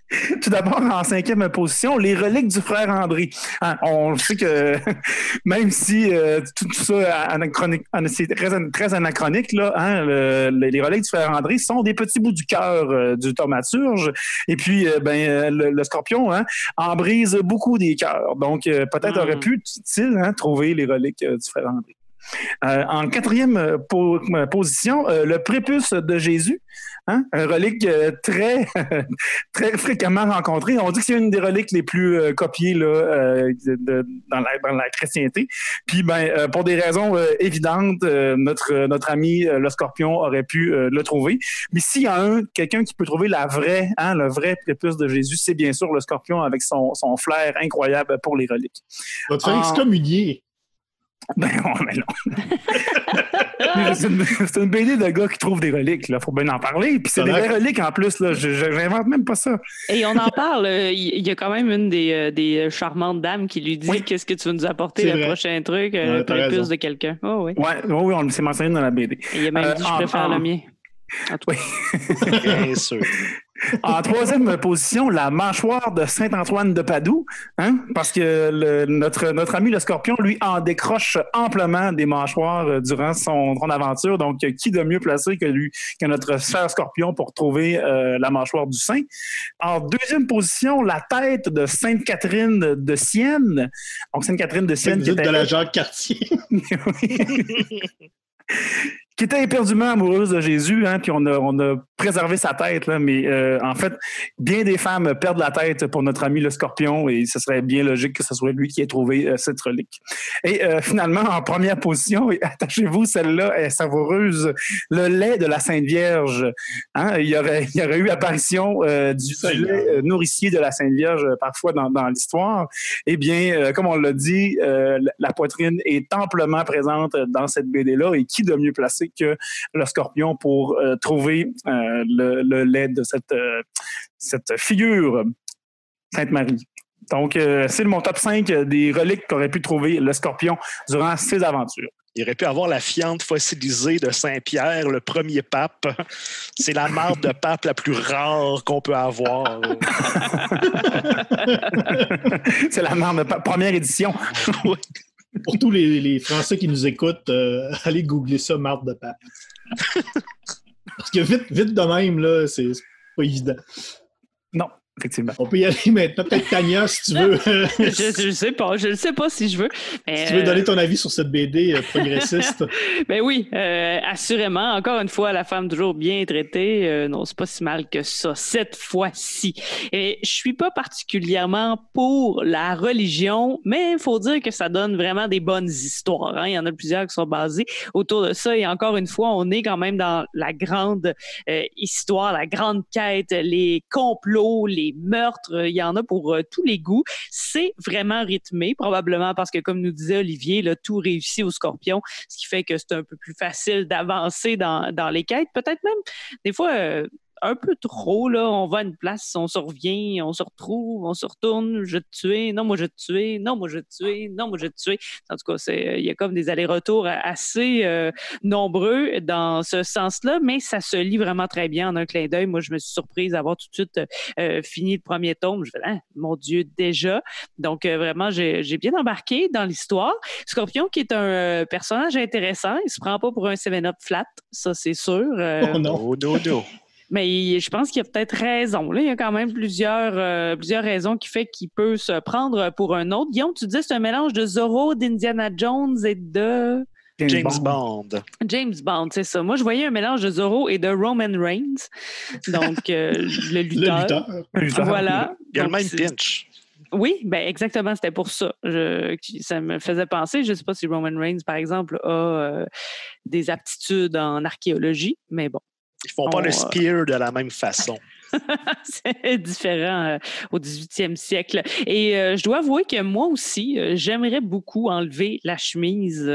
Tout d'abord, en cinquième position, les reliques du frère André. Hein, on sait que même si euh, tout, tout ça anachronique, c'est très, très anachronique, là, hein, le- le- les reliques du frère André sont des petits bouts du cœur euh, du thaumaturge. Et puis, euh, ben, le, le scorpion hein, en brise beaucoup des cœurs. Donc, peut-être Mm. aurait pu-t-il hein, trouver les reliques du frère André. Euh, en quatrième euh, po- euh, position, le prépuce de Jésus, hein, un relique très, très fréquemment rencontré. On dit que c'est une des reliques les plus copiées là, de- dans, la, dans la chrétienté. Puis, ben, pour des raisons évidentes, notre, notre ami le scorpion aurait pu le trouver. Mais s'il y a un, quelqu'un qui peut trouver la vraie, hein, le vrai prépuce de Jésus, c'est bien sûr le scorpion avec son, son flair incroyable pour les reliques. Va te faire excommunier. Ben non, mais non. C'est une, BD de gars qui trouvent des reliques, là. Faut bien en parler. Puis c'est des vraies reliques en plus, là. J'invente même pas ça. Et on en parle. euh, Il y a quand même une des, euh, des charmantes dames qui lui dit Oui. Qu'est-ce que tu veux nous apporter, le vrai. prochain truc, Ouais, euh, prépuce raison. de quelqu'un. Oh, oui. Ouais, oui, oui, on s'est mentionné dans la BD. Et il a même Euh, dit Je en- préfère en- le mien. Cas. Bien sûr. En troisième position, la mâchoire de Saint-Antoine de Padoue, hein, parce que le- notre, notre ami le scorpion, lui, en décroche amplement des mâchoires durant son, son aventure. Donc, qui de mieux placé que lui, que notre cher scorpion pour trouver euh, la mâchoire du Saint? En deuxième position, la tête de Sainte-Catherine de Sienne. Donc, Sainte-Catherine de Sienne, qui était, de la Jacques Cartier. qui était éperdument amoureuse de Jésus, hein, puis on a, on a préservé sa tête, là, mais euh, en fait, bien des femmes perdent la tête pour notre ami le scorpion, et ce serait bien logique que ce soit lui qui ait trouvé euh, cette relique. Et euh, finalement, en première position, attachez-vous, celle-là est savoureuse, le lait de la Sainte Vierge. Hein, il, y aurait, il y aurait eu apparition du, lait nourricier de la Sainte Vierge parfois dans, dans l'histoire. Eh bien, comme on l'a dit, la- la poitrine est amplement présente dans cette BD-là. Et qui de mieux placé que le scorpion pour euh, trouver euh, le, le lait de cette, euh, cette figure, Sainte-Marie? Donc, euh, c'est mon top 5 des reliques qu'aurait pu trouver le scorpion durant ses aventures. Il aurait pu avoir la fiente fossilisée de Saint-Pierre, le premier pape. C'est la marde de pape la plus rare qu'on peut avoir. c'est la marde, première édition. Pour tous les, les Français qui nous écoutent, euh, allez googler ça, marde de pape. Parce que vite, vite de même, là, c'est c'est pas évident. Non, effectivement. On peut y aller maintenant. Peut-être Tania, si tu veux, je, je sais pas. Je ne sais pas si je veux. Mais, si tu veux euh, donner ton avis sur cette BD euh, progressiste. Ben oui, euh, assurément. Encore une fois, la femme toujours bien traitée. Euh, non, c'est pas si mal que ça, cette fois-ci. Et je suis pas particulièrement pour la religion, mais il faut dire que ça donne vraiment des bonnes histoires. hein. Il y en a plusieurs qui sont basées autour de ça. Et encore une fois, on est quand même dans la grande euh, histoire, la grande quête, les complots, les meurtres. Il y en a pour euh, tous les goûts. C'est vraiment rythmé, probablement parce que, comme nous disait Olivier, là, tout réussit au scorpion ce qui fait que c'est un peu plus facile d'avancer dans, dans les quêtes. Peut-être même, des fois, euh, un peu trop, là, on va à une place, on se revient, on se retrouve, on se retourne, je vais te tuer, non, moi je vais te tuer, non, moi je vais te tuer, non, moi je vais te tuer. En tout cas, c'est, il y a comme des allers-retours assez euh, nombreux dans ce sens-là, mais ça se lit vraiment très bien en un clin d'œil. Moi, je me suis surprise d'avoir tout de suite euh, fini le premier tome. Je fais, ah, mon Dieu, déjà. Donc, euh, vraiment, j'ai, bien embarqué dans l'histoire. Scorpion, qui est un euh, personnage intéressant, il se prend pas pour un 7-up flat, ça c'est sûr. Euh, Oh non. Oh, no, no. Mais il- je pense qu'il y a peut-être raison. Là. Il y a quand même plusieurs, euh, plusieurs raisons qui fait qu'il peut se prendre pour un autre. Guillaume, tu disais que c'est un mélange de Zorro, d'Indiana Jones et de James Bond. James Bond, c'est ça. Moi, je voyais un mélange de Zorro et de Roman Reigns. Donc, euh, le Le lutteur. lutteur. Voilà. Il y a le même pinch. oui, ben exactement, c'était pour ça. Je, ça me faisait penser, je ne sais pas si Roman Reigns, par exemple, a euh, des aptitudes en archéologie, mais bon, Ils font pas le spear de la même façon. c'est différent euh, au 18e siècle. Et euh, je dois avouer que moi aussi, euh, j'aimerais beaucoup enlever la chemise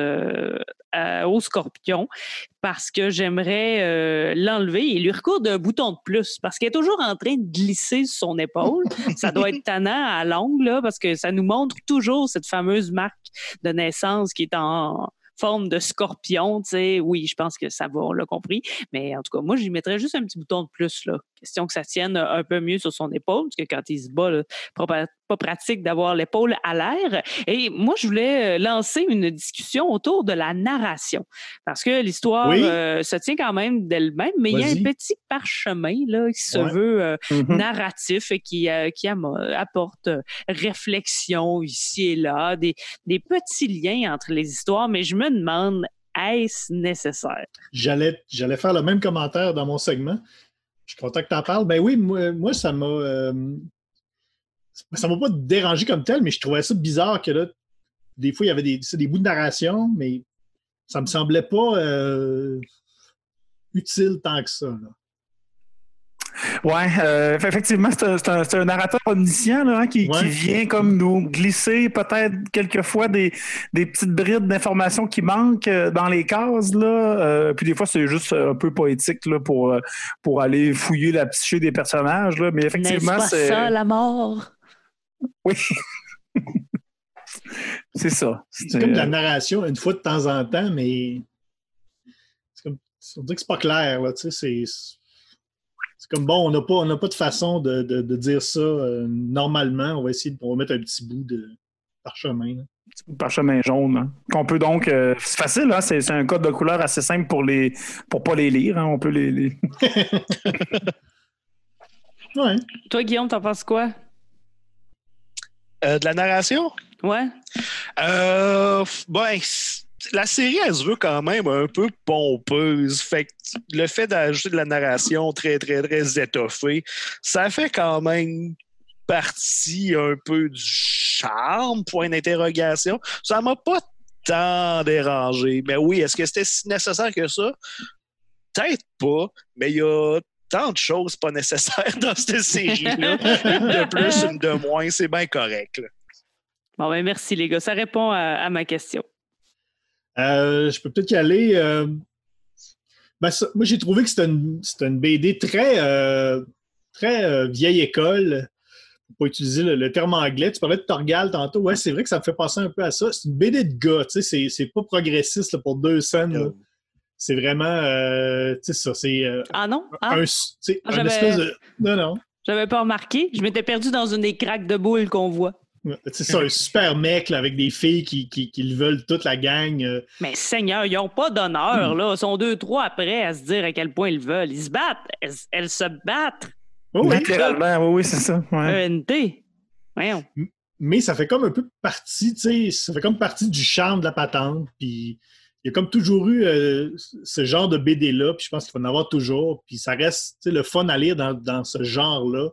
à- au scorpion parce que j'aimerais l'enlever et lui recoudre un bouton de plus parce qu'il est toujours en train de glisser sur son épaule. ça doit être tannant à l'ongle là, parce que ça nous montre toujours cette fameuse marque de naissance qui est en forme de scorpion, tu sais, oui, je pense que ça va, on l'a compris. Mais en tout cas, moi, j'y mettrais juste un petit bouton de plus, là. Question que ça tienne un peu mieux sur son épaule, parce que quand il se bat, là, pas, pas pratique d'avoir l'épaule à l'air. Et moi, je voulais euh, lancer une discussion autour de la narration, parce que l'histoire Oui. euh, se tient quand même d'elle-même, mais il y a un petit parchemin là, qui se Ouais. veut euh, Mhm. narratif et qui, euh, qui apporte euh, réflexion ici et là, des, des petits liens entre les histoires, mais je me demande, est-ce nécessaire? J'allais, j'allais faire le même commentaire dans mon segment. Je suis content que tu en parles. Ben oui, moi, moi, ça m'a. euh, ça m'a pas dérangé comme tel, mais je trouvais ça bizarre que là, des fois, il y avait des, des bouts de narration, mais ça me semblait pas euh, utile tant que ça. Ouais, euh, effectivement, c'est un, narrateur omniscient là, hein, qui, vient comme nous glisser peut-être quelquefois des, des petites brides d'informations qui manquent euh, dans les cases. Là. Euh, puis des fois, c'est juste un peu poétique là, pour, euh, pour aller fouiller la psyché des personnages. Là. Mais N'est-ce effectivement, pas c'est ça, la mort? oui. c'est ça. C'est comme de la narration une fois de temps en temps, mais c'est comme, on dirait que c'est pas clair. Là, tu sais, c'est, c'est comme bon, on n'a pas, on pas de façon de, de- de dire ça euh, normalement. On va essayer de on va mettre un petit bout de parchemin. là. parchemin jaune. hein, Qu'on peut donc. euh, c'est facile, hein, c'est c'est un code de couleur assez simple pour les pour pas les lire. hein, on peut les. les- Ouais. Toi, Guillaume, t'en penses quoi? Euh, de la narration? Ouais? Euh, ben, la série, elle se veut quand même un peu pompeuse. Fait que le fait d'ajouter de la narration très, très, très étoffée, ça fait quand même partie un peu du charme, point d'interrogation. Ça m'a pas tant dérangé. Mais oui, est-ce que c'était si nécessaire que ça? Peut-être pas, mais il y a tant de choses pas nécessaires dans cette série-là. Une de plus, une de moins, c'est bien correct. Bon, ben merci, les gars. Ça répond à ma question. Euh, je peux peut-être y aller. euh, ben, ça- moi, j'ai trouvé que c'était une, BD très, euh, très euh, vieille école. Pour pas utiliser le, le terme anglais. Tu parlais de Torgal tantôt. Ouais, c'est vrai que ça me fait penser un peu à ça. C'est une BD de gars. Tu sais, c'est, pas progressiste là, pour deux scènes. C'est vraiment. euh, tu sais, ça. C'est euh, Ah non? Ah, un, Ah, un j'avais- espèce de. Non, non. j'avais pas remarqué. Je m'étais perdu dans une des craques de boules qu'on voit. C'est ça, un super mec là, avec des filles qui, qui, qui le veulent toute la gang. euh, Mais Seigneur, ils n'ont pas d'honneur, là. Ils sont deux, trois après à se dire à quel point ils veulent. Ils se battent. Elles, elles se battent. oh oui. Littéralement, oui, oui, c'est ça. ouais. ENT. Voyons. mais ça fait comme un peu partie, tu sais, ça fait comme partie du charme de la patente. Puis il y a comme toujours eu euh, ce genre de BD-là, puis je pense qu'il va en avoir toujours. Puis ça reste, tu sais, le fun à lire dans, dans ce genre-là.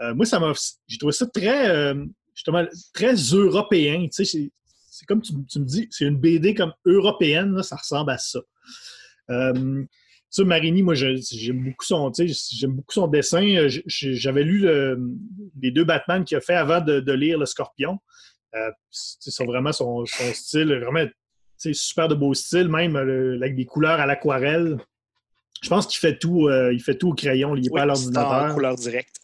Euh, moi, ça m'a, j'ai trouvé ça très, euh, justement, très européen. Tu sais, c'est, comme tu, tu me dis, c'est une BD comme européenne, là, ça ressemble à ça. Euh, ça, Marini, moi, j'aime beaucoup son, tu sais, j'aime beaucoup son dessin. Euh, J'avais lu le- les deux Batman qu'il a fait avant de, de lire Le Scorpion. Euh, c'est vraiment son, son style, vraiment tu sais, super de beau style, même avec des couleurs à l'aquarelle. Je pense qu'il fait tout, euh, il fait tout au crayon, il n'est Oui, pas à l'ordinateur. couleur directe.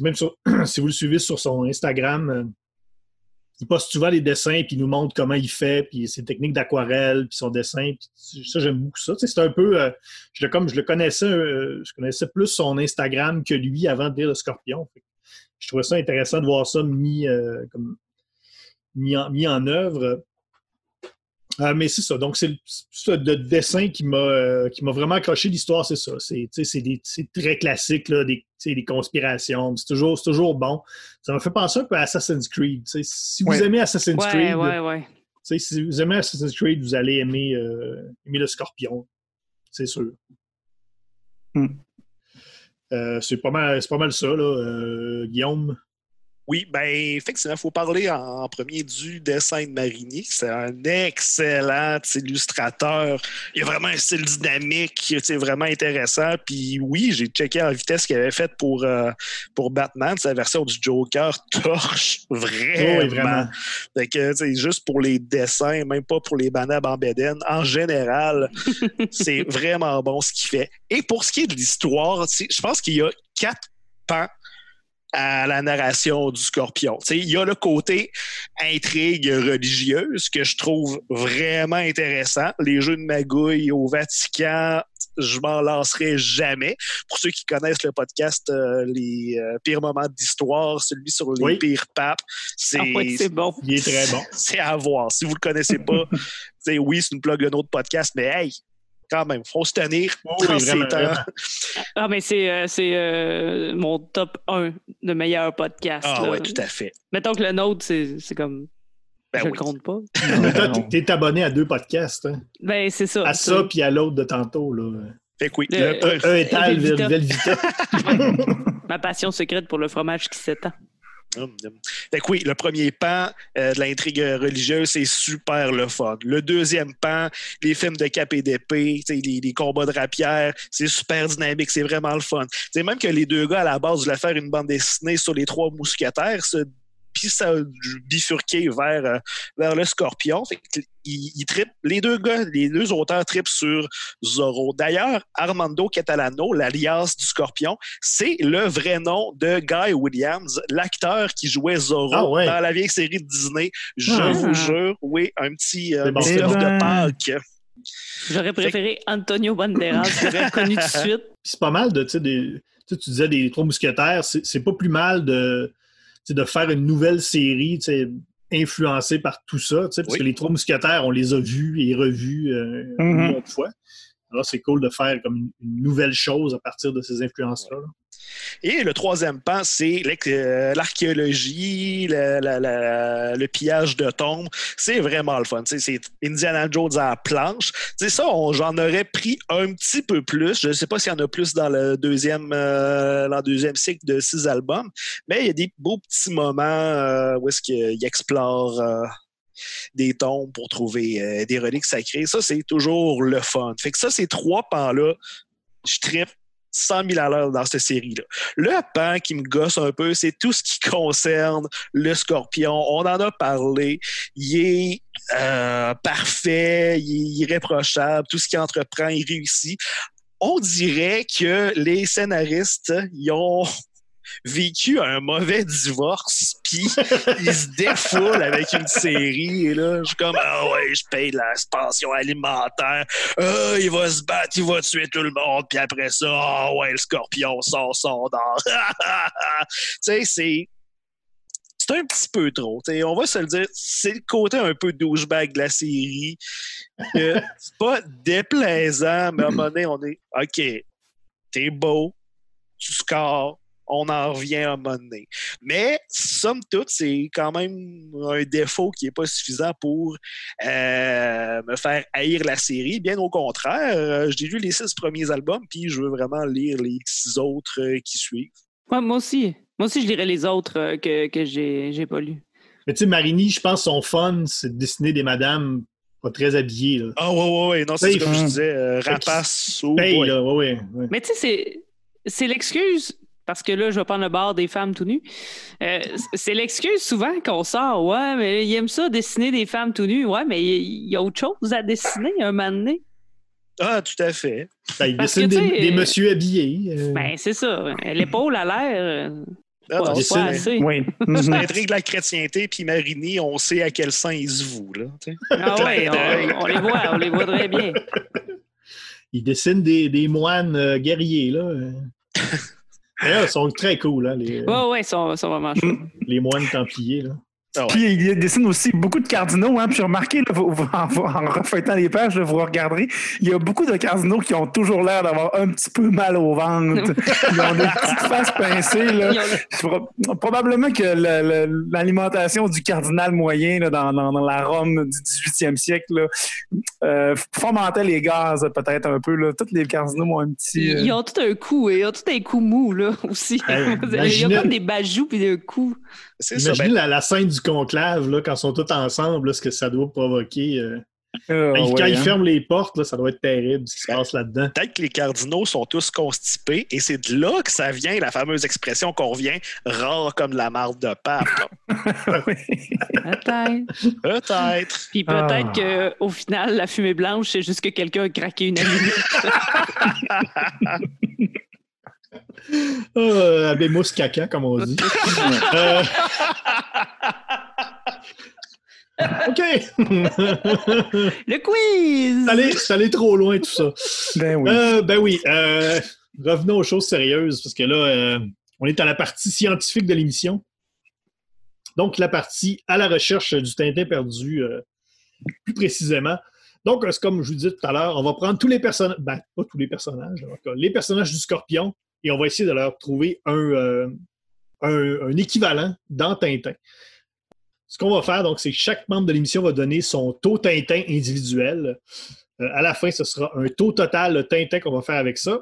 Même si vous le suivez sur son Instagram, euh, il poste souvent les dessins il nous montre comment il fait, puis ses techniques d'aquarelle, puis son dessin. ça, j'aime beaucoup ça. C'est un peu. euh, je, comme je le connaissais, euh, je connaissais plus son Instagram que lui avant de lire le Scorpion. Je trouvais ça intéressant de voir ça mis, comme, mis, en, mis en œuvre. Euh, mais c'est ça. Donc, c'est le dessin qui m'a euh, qui m'a vraiment accroché l'histoire, c'est ça. C'est tu sais, c'est des- c'est très classique, là, des, des conspirations. C'est toujours, c'est toujours bon. Ça m'a fait penser un peu à Assassin's Creed. Si vous Ouais. aimez Assassin's Ouais, Creed, ouais, si vous aimez Assassin's Creed, vous allez aimer, euh, aimer le Scorpion. C'est sûr. Hmm. Euh, c'est pas mal, c'est pas mal ça, là, euh, Guillaume. Oui, ben effectivement, il faut parler en, premier du dessin de Marinier. C'est un excellent illustrateur. Il a vraiment un style dynamique, c'est vraiment intéressant. Puis oui, j'ai checké en vitesse ce qu'il avait fait pour, euh, pour Batman. Sa version du Joker torche vraiment. Oui, vraiment. Fait que, juste pour les dessins, même pas pour les banabs en bédaine, en général, c'est vraiment bon ce qu'il fait. Et pour ce qui est de l'histoire, je pense qu'il y a quatre pans à la narration du Scorpion. Il y a le côté intrigue religieuse que je trouve vraiment intéressant. Les jeux de magouille au Vatican, je m'en lancerai jamais. Pour ceux qui connaissent le podcast euh, Les euh, pires moments d'histoire, celui sur les Oui. pires papes, c'est Ah ouais, bon. Il est très bon. c'est à voir. Si vous le connaissez pas, oui, c'est une plug d'un autre podcast, mais hey, quand même, faut se tenir Oh dans ces temps. Ah, mais c'est euh, c'est, euh, mon top 1 de meilleurs podcasts. Ah là. ouais, tout à fait. Mettons que le nôtre, c'est c'est comme. Ben je oui. le compte pas. Mais toi, t'es- t'es abonné à deux podcasts, hein? Ben, c'est ça. à ça puis à l'autre de tantôt. Là. Fait que oui, Le- le- Un étal, Velvita. Velvita. Ma passion secrète pour le fromage qui s'étend. Fait que oui, le premier pan euh, de l'intrigue religieuse, c'est super le fun. Le deuxième pan, les films de cap et d'épée, les, les combats de rapière, c'est super dynamique, c'est vraiment le fun. C'est même que les deux gars, à la base, voulaient faire une bande dessinée sur les trois mousquetaires, ça- puis ça a bifurqué vers, euh, vers le scorpion. Fait trippent- les deux gars, les deux auteurs trippent sur Zorro. D'ailleurs, Armando Catalano, l'alias du scorpion, c'est le vrai nom de Guy Williams, l'acteur qui jouait Zorro Ah ouais. dans la vieille série de Disney. Je Ah. vous jure, oui, un petit euh, bon, bon. de Pâques. J'aurais préféré Antonio Banderas, je l'aurais reconnu tout de suite. C'est pas mal de, tu sais, des- tu sais, tu disais des trois mousquetaires, c'est pas plus mal de, de faire une nouvelle série, influencée par tout ça, parce Oui. que les trois mousquetaires, on les a vus et revus euh, Mhm. une autre fois. Alors c'est cool de faire comme une, une nouvelle chose à partir de ces influences-là. là. Et le troisième pan, c'est euh, l'archéologie, la- la- la- le pillage de tombes. C'est vraiment le fun. C'est Indiana Jones à la planche. Sais, ça, j'en aurais pris un petit peu plus. Je ne sais pas s'il y en a plus dans le deuxième, euh, dans le deuxième cycle de six albums, mais il y a des beaux petits moments euh, où est-ce qu'il explore des tombes pour trouver des reliques sacrées. Ça, c'est toujours le fun. Fait que ça, ces trois pans-là, je trippe 100 000 à l'heure dans cette série-là. Le pan qui me gosse un peu, c'est tout ce qui concerne le scorpion. On en a parlé. Il est euh, parfait, il est irréprochable. Tout ce qu'il entreprend, il réussit. On dirait que les scénaristes, ils ont vécu un mauvais divorce, puis ils se défoulent avec une série, et là, je suis comme, ah ouais, je paye de la pension alimentaire, ah, il va se battre, il va tuer tout le monde, puis après ça, ah ouais, le scorpion sort son dard. tu sais, c'est. C'est un petit peu trop. on va se le dire, c'est le côté un peu douchebag de la série. C'est pas déplaisant, mais à un moment donné, on est OK, t'es beau, tu scores, on en revient à un moment donné. Mais, somme toute, c'est quand même un défaut qui n'est pas suffisant pour euh, me faire haïr la série. Bien au contraire, euh, j'ai lu les six premiers albums, puis je veux vraiment lire les six autres euh, qui suivent. Ouais, moi aussi. Moi aussi, je lirais les autres euh, que, que j'ai j'ai pas lus. Mais tu sais, Marini, je pense son fun, c'est de dessiner des madames pas très habillées. Ah, ouais, ouais, ouais. Non, c'est comme je hum. disais, euh, rapace. oh là, ouais, ouais, ouais. Mais tu sais, c'est- c'est l'excuse, parce que là, je vais prendre le bar des femmes tout nues. Euh, c'est l'excuse souvent qu'on sort. Ouais, mais il aime ça, dessiner des femmes tout nues. Ouais, mais il y a autre chose à dessiner un moment donné. Ah, tout à fait. Ben, il Parce dessine que, des, des messieurs habillés. euh. Ben, c'est ça. L'épaule à l'air, euh, Ah, pas, non, dessine, pas c'est assez. Oui. l'intrigue de la chrétienté, puis Marini, on sait à quel sein il se voue. Là, tu sais. Ah ouais, on, on les voit, on les voit très bien. Il dessine des, des moines euh, guerriers. Là. ils sont très cool, hein, les, Ouais, ouais, ils sont, sont vraiment chauds. les moines templiers. Là. Ah ouais. Puis il dessine aussi beaucoup de cardinaux. Hein, puis j'ai remarqué, là, vous- vous- en, en refeuilletant les pages, là, vous regarderez, il y a beaucoup de cardinaux qui ont toujours l'air d'avoir un petit peu mal au ventre. Ils ont des petites faces pincées. Là. Ils ont- probablement que l'alimentation du cardinal moyen là, dans, dans- dans la Rome du 18e siècle là, euh, fomentait les gaz peut-être un peu. Là. Tous les cardinaux ont un petit... Ils, euh, ils ont tout un coup, et ils ont tout un coup mou, là, aussi. Hey, il y a imaginez- comme des bajoux puis des coups. C'est ça. Imaginez ben, la, la scène du conclave, là, quand ils sont tous ensemble, là, ce que ça doit provoquer. euh. euh, Ben, quand ouais, ils hein. ferment les portes, là, ça doit être terrible ce qui se passe là-dedans. Peut-être que les cardinaux sont tous constipés et c'est de là que ça vient la fameuse expression qu'on revient rare comme la marde de pape. Peut-être. Peut-être. Puis peut-être Ah. qu'au final, la fumée blanche, c'est juste que quelqu'un a craqué une allumette. Euh, Abémous caca, comme on dit. Euh, OK. Le quiz! C'est allé trop loin, tout ça. Ben oui. Euh, ben oui. euh, revenons aux choses sérieuses, parce que là, euh, on est à la partie scientifique de l'émission. Donc, la partie à la recherche du Tintin perdu, euh, plus précisément. Donc, c'est comme je vous disais tout à l'heure, on va prendre tous les personnages, ben, pas tous les personnages, en tout cas, les personnages du Scorpion, et on va essayer de leur trouver un, euh, un, un équivalent dans Tintin. Ce qu'on va faire, donc, c'est que chaque membre de l'émission va donner son taux Tintin individuel. Euh, à la fin, ce sera un taux total Tintin qu'on va faire avec ça.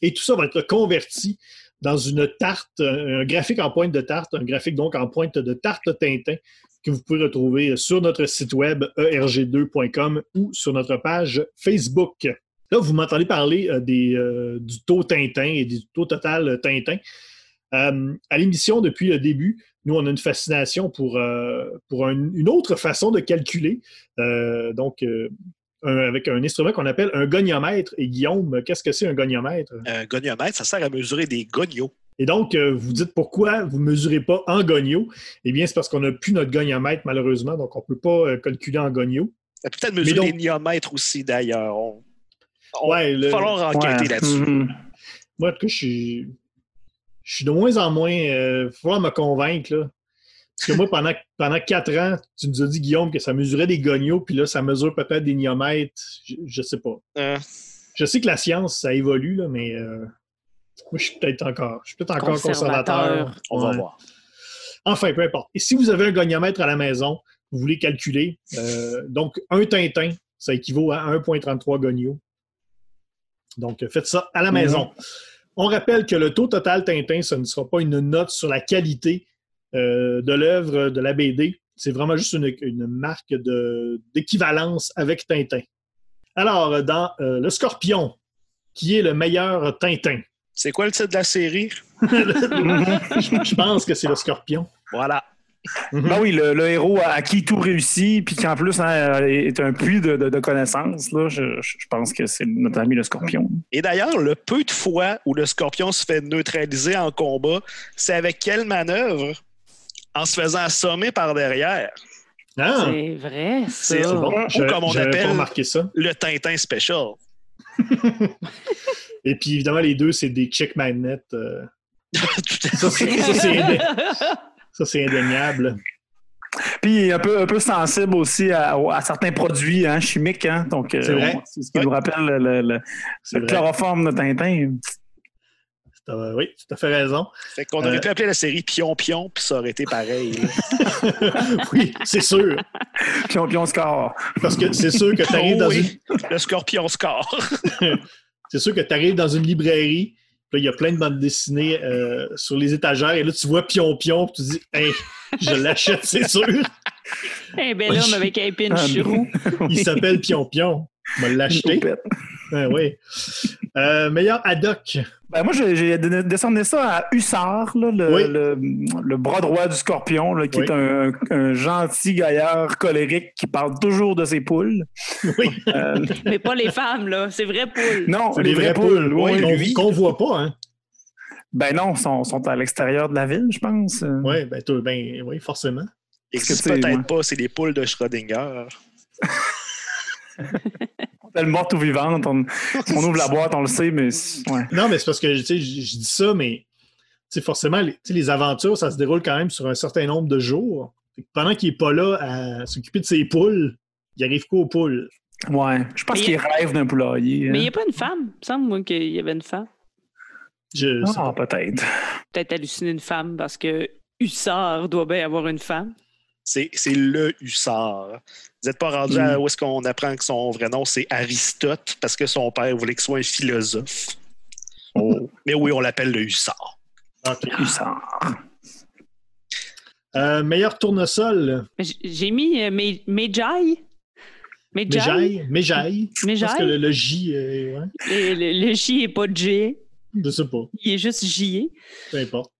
Et tout ça va être converti dans une tarte, un un graphique en pointe de tarte, un graphique donc en pointe de tarte Tintin que vous pouvez retrouver sur notre site web E erg2.com ou sur notre page Facebook. Là, vous m'entendez parler euh, des, euh, du taux Tintin et du taux total Tintin. Euh, à l'émission, depuis le début, nous, on a une fascination pour, pour un- une autre façon de calculer. Donc, un- avec un instrument qu'on appelle un goniomètre. Et Guillaume, qu'est-ce que c'est un goniomètre? Un goniomètre, ça sert à mesurer des gonios. Et donc, euh, vous dites pourquoi vous ne mesurez pas en gonio? Eh bien, c'est parce qu'on n'a plus notre goniomètre, malheureusement, donc on ne peut pas euh, calculer en peut peut-être mesurer donc- les niomètres aussi, d'ailleurs. On... Ouais, Il va falloir enquêter Ouais. là-dessus. Moi, en tout cas, je suis, je suis de moins en moins. Il va falloir me convaincre, là. Parce que moi, pendant, pendant quatre ans, tu nous as dit, Guillaume, que ça mesurait des gonios, puis là, ça mesure peut-être des niomètres. Je, je sais pas. Euh, Je sais que la science, ça évolue, là, mais euh, moi, je suis peut-être encore, je suis peut-être encore Conservateur. conservateur. on va voir. Enfin, peu importe. Et si vous avez un goniomètre à la maison, vous voulez calculer, euh, donc un Tintin, ça équivaut à 1,33 gonios. Donc, faites ça à la Mhm. maison. On rappelle que le taux total Tintin, ce ne sera pas une note sur la qualité euh, de l'œuvre de la BD. C'est vraiment juste une, une marque d'équivalence avec Tintin. Alors, dans euh, Le Scorpion, qui est le meilleur Tintin? C'est quoi le titre de la série? je, je pense que c'est Le Scorpion. Voilà. Ben oui, le, le héros à qui tout réussit, puis qui en plus hein, est un puits de, de- de connaissances. Là, je, pense que c'est notre ami le scorpion. Et d'ailleurs, le peu de fois où le scorpion se fait neutraliser en combat, c'est avec quelle manœuvre? En se faisant assommer par derrière. Ah, C'est vrai. C'est bon. Ou Je- comme on j'avais appelle- ça. Le Tintin Special. Et puis, évidemment, les deux, c'est des check magnets. euh, Tout à ça, c'est ça, c'est indéniable. Puis un peu, un peu sensible aussi à, à certains produits hein, chimiques. Hein, donc, euh, C'est vrai. on- c'est ce qui Ouais. nous rappelle le, le- chloroforme de Tintin. Oui, tu as fait raison. Fait qu'on aurait Euh, pu appeler la série Pion Pion, puis ça aurait été pareil. oui, c'est sûr. Puis on, puis on score. Parce que c'est sûr que tu arrives Oh dans oui, une. Le scorpion score. C'est sûr que tu arrives dans une librairie, là, il y a plein de bandes dessinées euh, sur les étagères, et là, tu vois Pion Pion, puis tu dis, hey, je l'achète, c'est sûr. Un bel homme avec un pinch roux. Il s'appelle Pion Pion. Je vais l'acheter. Ah, oui. Euh, meilleur Haddock. Ben, moi, j'ai décerné ça à Hussard, là, le, Oui. le- le bras droit du scorpion, là, qui Oui. est un, un gentil gaillard colérique qui parle toujours de ses poules. Oui. Euh, Mais pas les femmes, là. C'est vrai poule. non, les vraies poules. oui, qu'on- qu'on voit pas, hein. Ben non, sont, sont à l'extérieur de la ville, je pense. Oui, ben, toi, ben, oui, forcément. Existe que tu sais, peut-être ouais. pas, c'est les poules de Schrödinger. Elle morte ou vivante. On, si on ouvre la boîte, on le sait, mais ouais. Non, mais c'est parce que, tu sais, je je dis ça, mais, forcément, les, tu sais, les aventures, ça se déroule quand même sur un certain nombre de jours. Pendant qu'il n'est pas là à s'occuper de ses poules, il arrive quoi aux poules? Ouais. Je pense qu'il rêve d'un poulailler. Mais il hein. n'y a pas une femme? Il me semble, moi, qu'il y avait une femme. Je Ah, peut-être. Peut-être halluciner une femme parce que Hussard doit bien avoir une femme. C'est c'est le hussard. Vous n'êtes pas rendu à où est-ce qu'on apprend que son vrai nom, c'est Aristote, parce que son père voulait qu'il soit un philosophe. Oh, Mais oui, on l'appelle le hussard. Ok. Hussard. Euh, meilleur tournesol, J'ai mis euh, Me- Medjai. Medjai. Méjaille. Méjaille. Je Méjaille. pense que le, le J, euh, ouais, Le, le J n'est pas de J. je sais pas, Il est juste J. peu importe.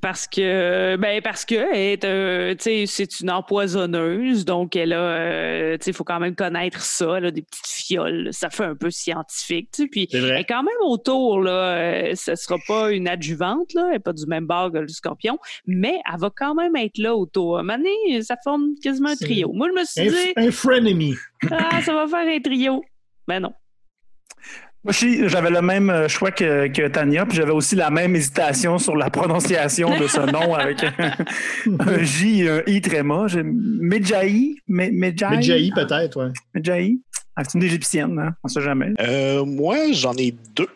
Parce que, ben parce que est, euh, c'est une empoisonneuse, donc elle a, euh, il faut quand même connaître ça, là, des petites fioles. Ça fait un peu scientifique. Puis elle est quand même autour, là. Euh, ce sera pas une adjuvante, là. Elle n'est pas du même bord que le scorpion, mais elle va quand même être là autour. À un moment donné, ça forme quasiment un trio. Moi, je me suis dit, un frenemy. ah, ça va faire un trio. Ben non. Moi, je- j'avais le même euh, choix que, que Tania, puis j'avais aussi la même hésitation sur la prononciation de ce nom avec un, un J et un I tréma. Medjaï? Me- Medjaï? Medjaï, peut-être, ouais. Medjaï? Ah, c'est une égyptienne, hein? on ne sait jamais. Euh, moi, j'en ai deux.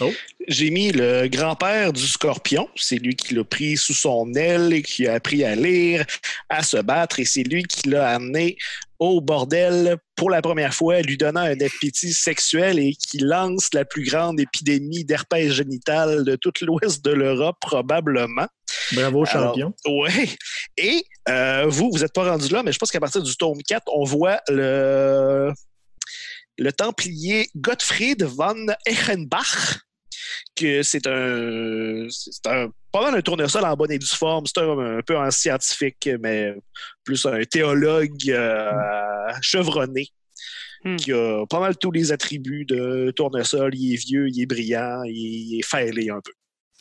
Oh. J'ai mis le grand-père du scorpion. C'est lui qui l'a pris sous son aile et qui a appris à lire, à se battre. Et c'est lui qui l'a amené au bordel pour la première fois, lui donnant un appétit sexuel et qui lance la plus grande épidémie d'herpès génital de toute l'ouest de l'Europe, probablement. Bravo, champion. Oui. Et euh, vous, vous n'êtes pas rendu là, mais je pense qu'à partir du tome 4, on voit le, le templier Gottfried von Eichenbach, que c'est un, c'est un pas mal un tournesol en bonne et due forme. C'est un, un peu un scientifique, mais plus un théologue euh, chevronné. Hmm. qui a pas mal tous les attributs de tournesol. Il est vieux, il est brillant, il est fêlé un peu.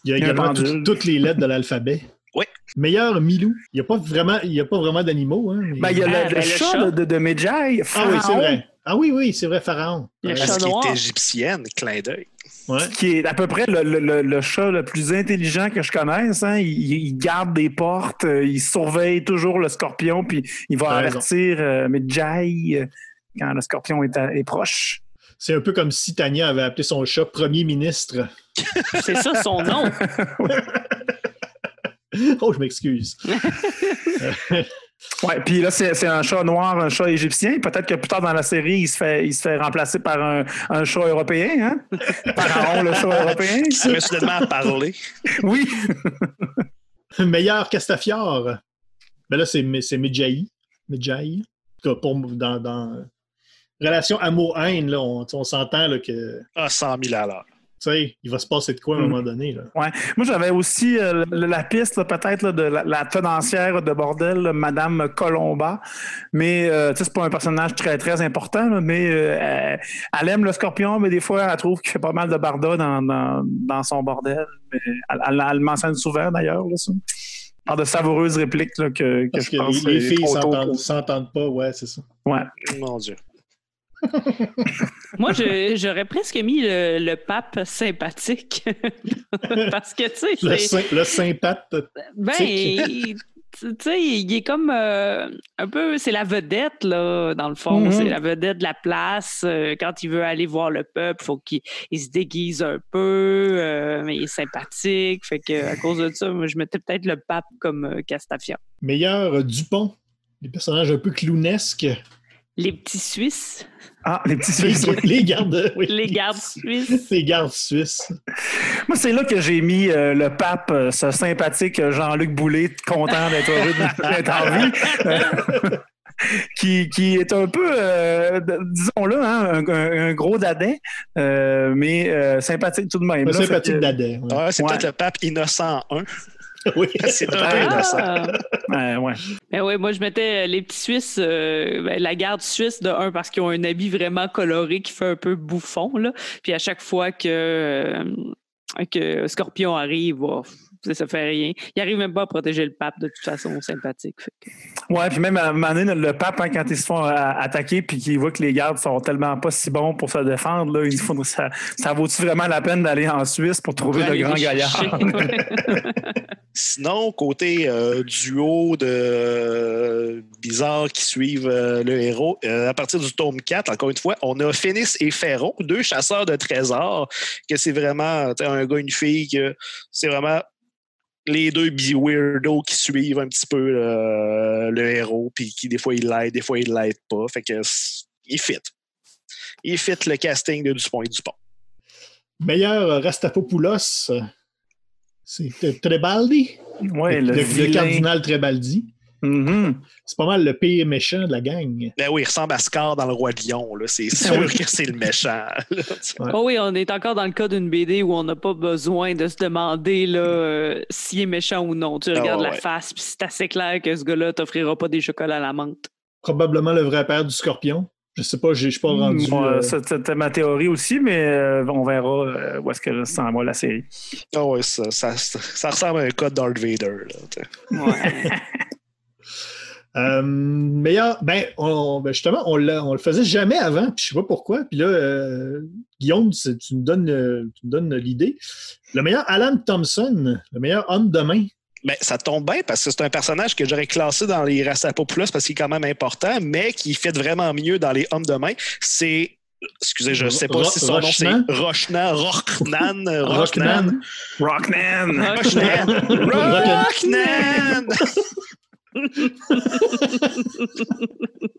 Il y a également tout- toutes les lettres de l'alphabet. Oui. Meilleur Milou. Il n'y a pas vraiment, il y a pas vraiment d'animaux. Hein, mais- Ben, il y a le, Ah, le ben, le chat, chat. de, de, Medjaï, Ah oui, c'est vrai. Ah oui, oui, c'est vrai, Pharaon. Le chat noir. est égyptienne, clin d'œil. Ouais. qui est à peu près le, le- le- le chat le plus intelligent que je connaisse. Hein. Il, il garde des portes, euh, il surveille toujours le scorpion, puis il va avertir euh, euh, quand le scorpion est, à- est proche. C'est un peu comme si Tania avait appelé son chat Premier ministre. C'est ça son nom. Oh, je m'excuse. Ouais, puis là, c'est c'est un chat noir, un chat égyptien. Peut-être que plus tard dans la série, il se fait, il se fait remplacer par un, un chat européen. Hein? Pharaon, le chat européen. Qui se met soudainement à parler. Oui. Meilleur Castafiore. Ben là, c'est c'est Medjaï. Medjaï. En tout cas, Pour, dans, dans relation amour-haine, là, on, on s'entend que Ah, 100 000 à l'heure. Tu sais, il va se passer de quoi à un Mm. moment donné. Là. Ouais. Moi, j'avais aussi euh, la piste, peut-être, de la, la tenancière de bordel, là, Madame Colomba. Mais, euh, tu sais, c'est pas un personnage très, très important, là, mais euh, elle, elle aime le scorpion, mais des fois, elle trouve qu'il fait pas mal de barda dans, dans, dans son bordel. Mais elle, elle, elle le mentionne souvent, d'ailleurs, là, ça. Par de savoureuses répliques là, que, que Parce je que pense les, les filles s'entendent pas, ouais, c'est ça. Ouais. Mon Dieu. Moi, j'aurais presque mis le, le pape sympathique. Parce que, tu sais, Le, le sympathe. Ben, il- tu sais, il est comme euh, un peu. C'est la vedette, là, dans le fond. Mhm. C'est la vedette de la place. Euh, quand il veut aller voir le peuple, il faut qu'il il se déguise un peu, euh, mais il est sympathique. Fait que, à cause de ça, moi, je mettais peut-être le pape comme euh, Castafiore. Meilleur euh, Dupont. Des personnages un peu clownesques. Les petits Suisses, Ah, les petits Les, Suisses. oui. les gardes. oui. les gardes suisses. Les gardes suisses. Moi, c'est là que j'ai mis euh, le pape, euh, ce sympathique Jean-Luc Boulay, content d'être heureux de- d'être en vie. Euh, qui, qui est un peu, euh, disons-le, hein, un, un- un gros dadais, euh, mais euh, sympathique tout de même. Un là. sympathique que- d'Adam. ouais. Ah, c'est Ouais. peut-être le pape innocent 1. Oui. C'est peu Ah. innocent. Ah! Euh, ouais. Ben oui, moi je mettais euh, les petits Suisses, euh, ben, la garde suisse de un parce qu'ils ont un habit vraiment coloré qui fait un peu bouffon là. Puis à chaque fois que euh, que Scorpion arrive, oh, ça, ça fait rien. Il arrive même pas à protéger le pape de toute façon, sympathique. Que- Ouais, puis même à un moment donné, le pape, hein, quand ils se font euh, attaquer puis qu'il voit que les gardes sont tellement pas si bons pour se défendre, là, il faut, ça, ça vaut-tu vraiment la peine d'aller en Suisse pour trouver le grand gaillard? Sinon, côté euh, duo de euh, bizarres qui suivent euh, le héros, euh, à partir du tome 4, encore une fois, on a Phénis et Ferron, deux chasseurs de trésors, que c'est vraiment un gars, une fille, que c'est vraiment les deux weirdos qui suivent un petit peu euh, le héros, puis qui des fois il l'aide, des fois il l'aide pas. Fait que il fit. Il fit le casting de Dupont et Dupont. Meilleur euh, Rastapopoulos. euh, C'est Trebaldi? Ouais, le, le, cardinal Trebaldi. Mhm. C'est pas mal le pire méchant de la gang. Ben oui, il ressemble à Scar dans Le Roi Lion. là. C'est sûr que c'est le méchant. là. Ouais. Oh oui, on est encore dans le cas d'une BD où on n'a pas besoin de se demander là, euh, s'il est méchant ou non. Tu Ah, regardes la ouais. face, puis c'est assez clair que ce gars-là t'offrira pas des chocolats à la menthe. Probablement le vrai père du scorpion. Je sais pas, je suis pas rendu. Euh, C'était ma théorie aussi, mais euh, on verra euh, où est-ce que ça en va la série. Ah ouais, ça, ça, ça ressemble à un code Darth Vader. là. Ouais. Euh, meilleur, ben, on- ben, justement, on, on le faisait jamais avant, puis je sais pas pourquoi. Puis là, euh, Guillaume, tu me donnes, euh, tu me donnes l'idée. Le meilleur Alan Thompson, le meilleur homme de main. Ben, ça tombe bien parce que c'est un personnage que j'aurais classé dans les Racapopoulos parce qu'il est quand même important, mais qui fait vraiment mieux dans les hommes de main. C'est. Excusez, je ne sais pas Ro- si son nom c'est Rochnan? Rochnan, Rochnan. Rochnan. Rockman! Rochnan. Rochnan.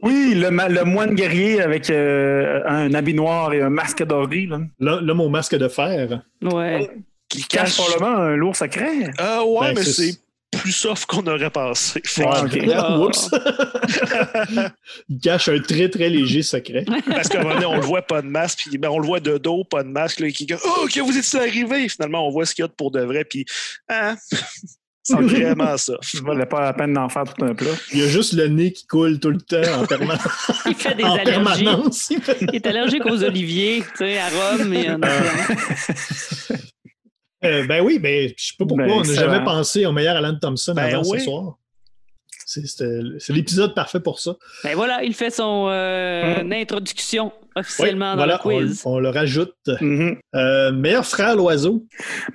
Oui, le, moine guerrier avec euh, un habit noir et un masque doré, là, L'homme au masque de fer. ouais. Qui qui cache probablement un lourd secret. Ah ouais, Ben, mais c'est- c'est plus soft qu'on aurait pensé. Ouais. Ah. Oups. Il cache un très, très léger secret. Parce qu'à un moment donné, on le voit pas de masque, puis ben, on le voit de dos, pas de masque, là, qui dit Oh, que vous êtes arrivé? Finalement, on voit ce qu'il y a de pour de vrai, puis ah, c'est vraiment ça. Je valait pas la peine d'en faire tout un plat. Il y a juste le nez qui coule tout le temps en, perma- Il fait des en allergies. permanence. Il Il est allergique aux oliviers, tu sais, à Rome. Et en Euh, ben oui, ben, je sais pas pourquoi Ben, on n'a jamais pensé au meilleur Alan Thompson Ben avant oui. ce soir. C'est l'épisode parfait pour ça. Ben voilà, il fait son euh, introduction Oui, officiellement dans voilà, le on, quiz. on le rajoute. Mhm. Euh, meilleur frère l'oiseau.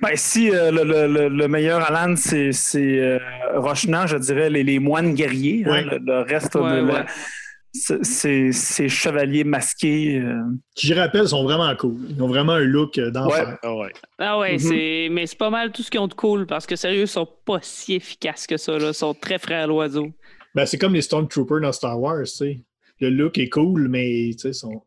Ben, si euh, le, le- le- le meilleur Alan, c'est euh, Rochnan, je dirais les, les moines guerriers. hein, Ouais. le, le reste Ouais, de la- ouais. Ces chevaliers masqués. euh, qui, je rappelle, sont vraiment cool. Ils ont vraiment un look euh, d'enfer. Ah ouais. Ah ouais, Mhm. c'est mais c'est pas mal tout ce qu'ils ont de cool parce que sérieux, ils sont pas si efficaces que ça. Là. Ils sont très frères à l'oiseau. Ben, c'est comme les Stormtroopers dans Star Wars. tu sais. Le look est cool, mais tu sais, sont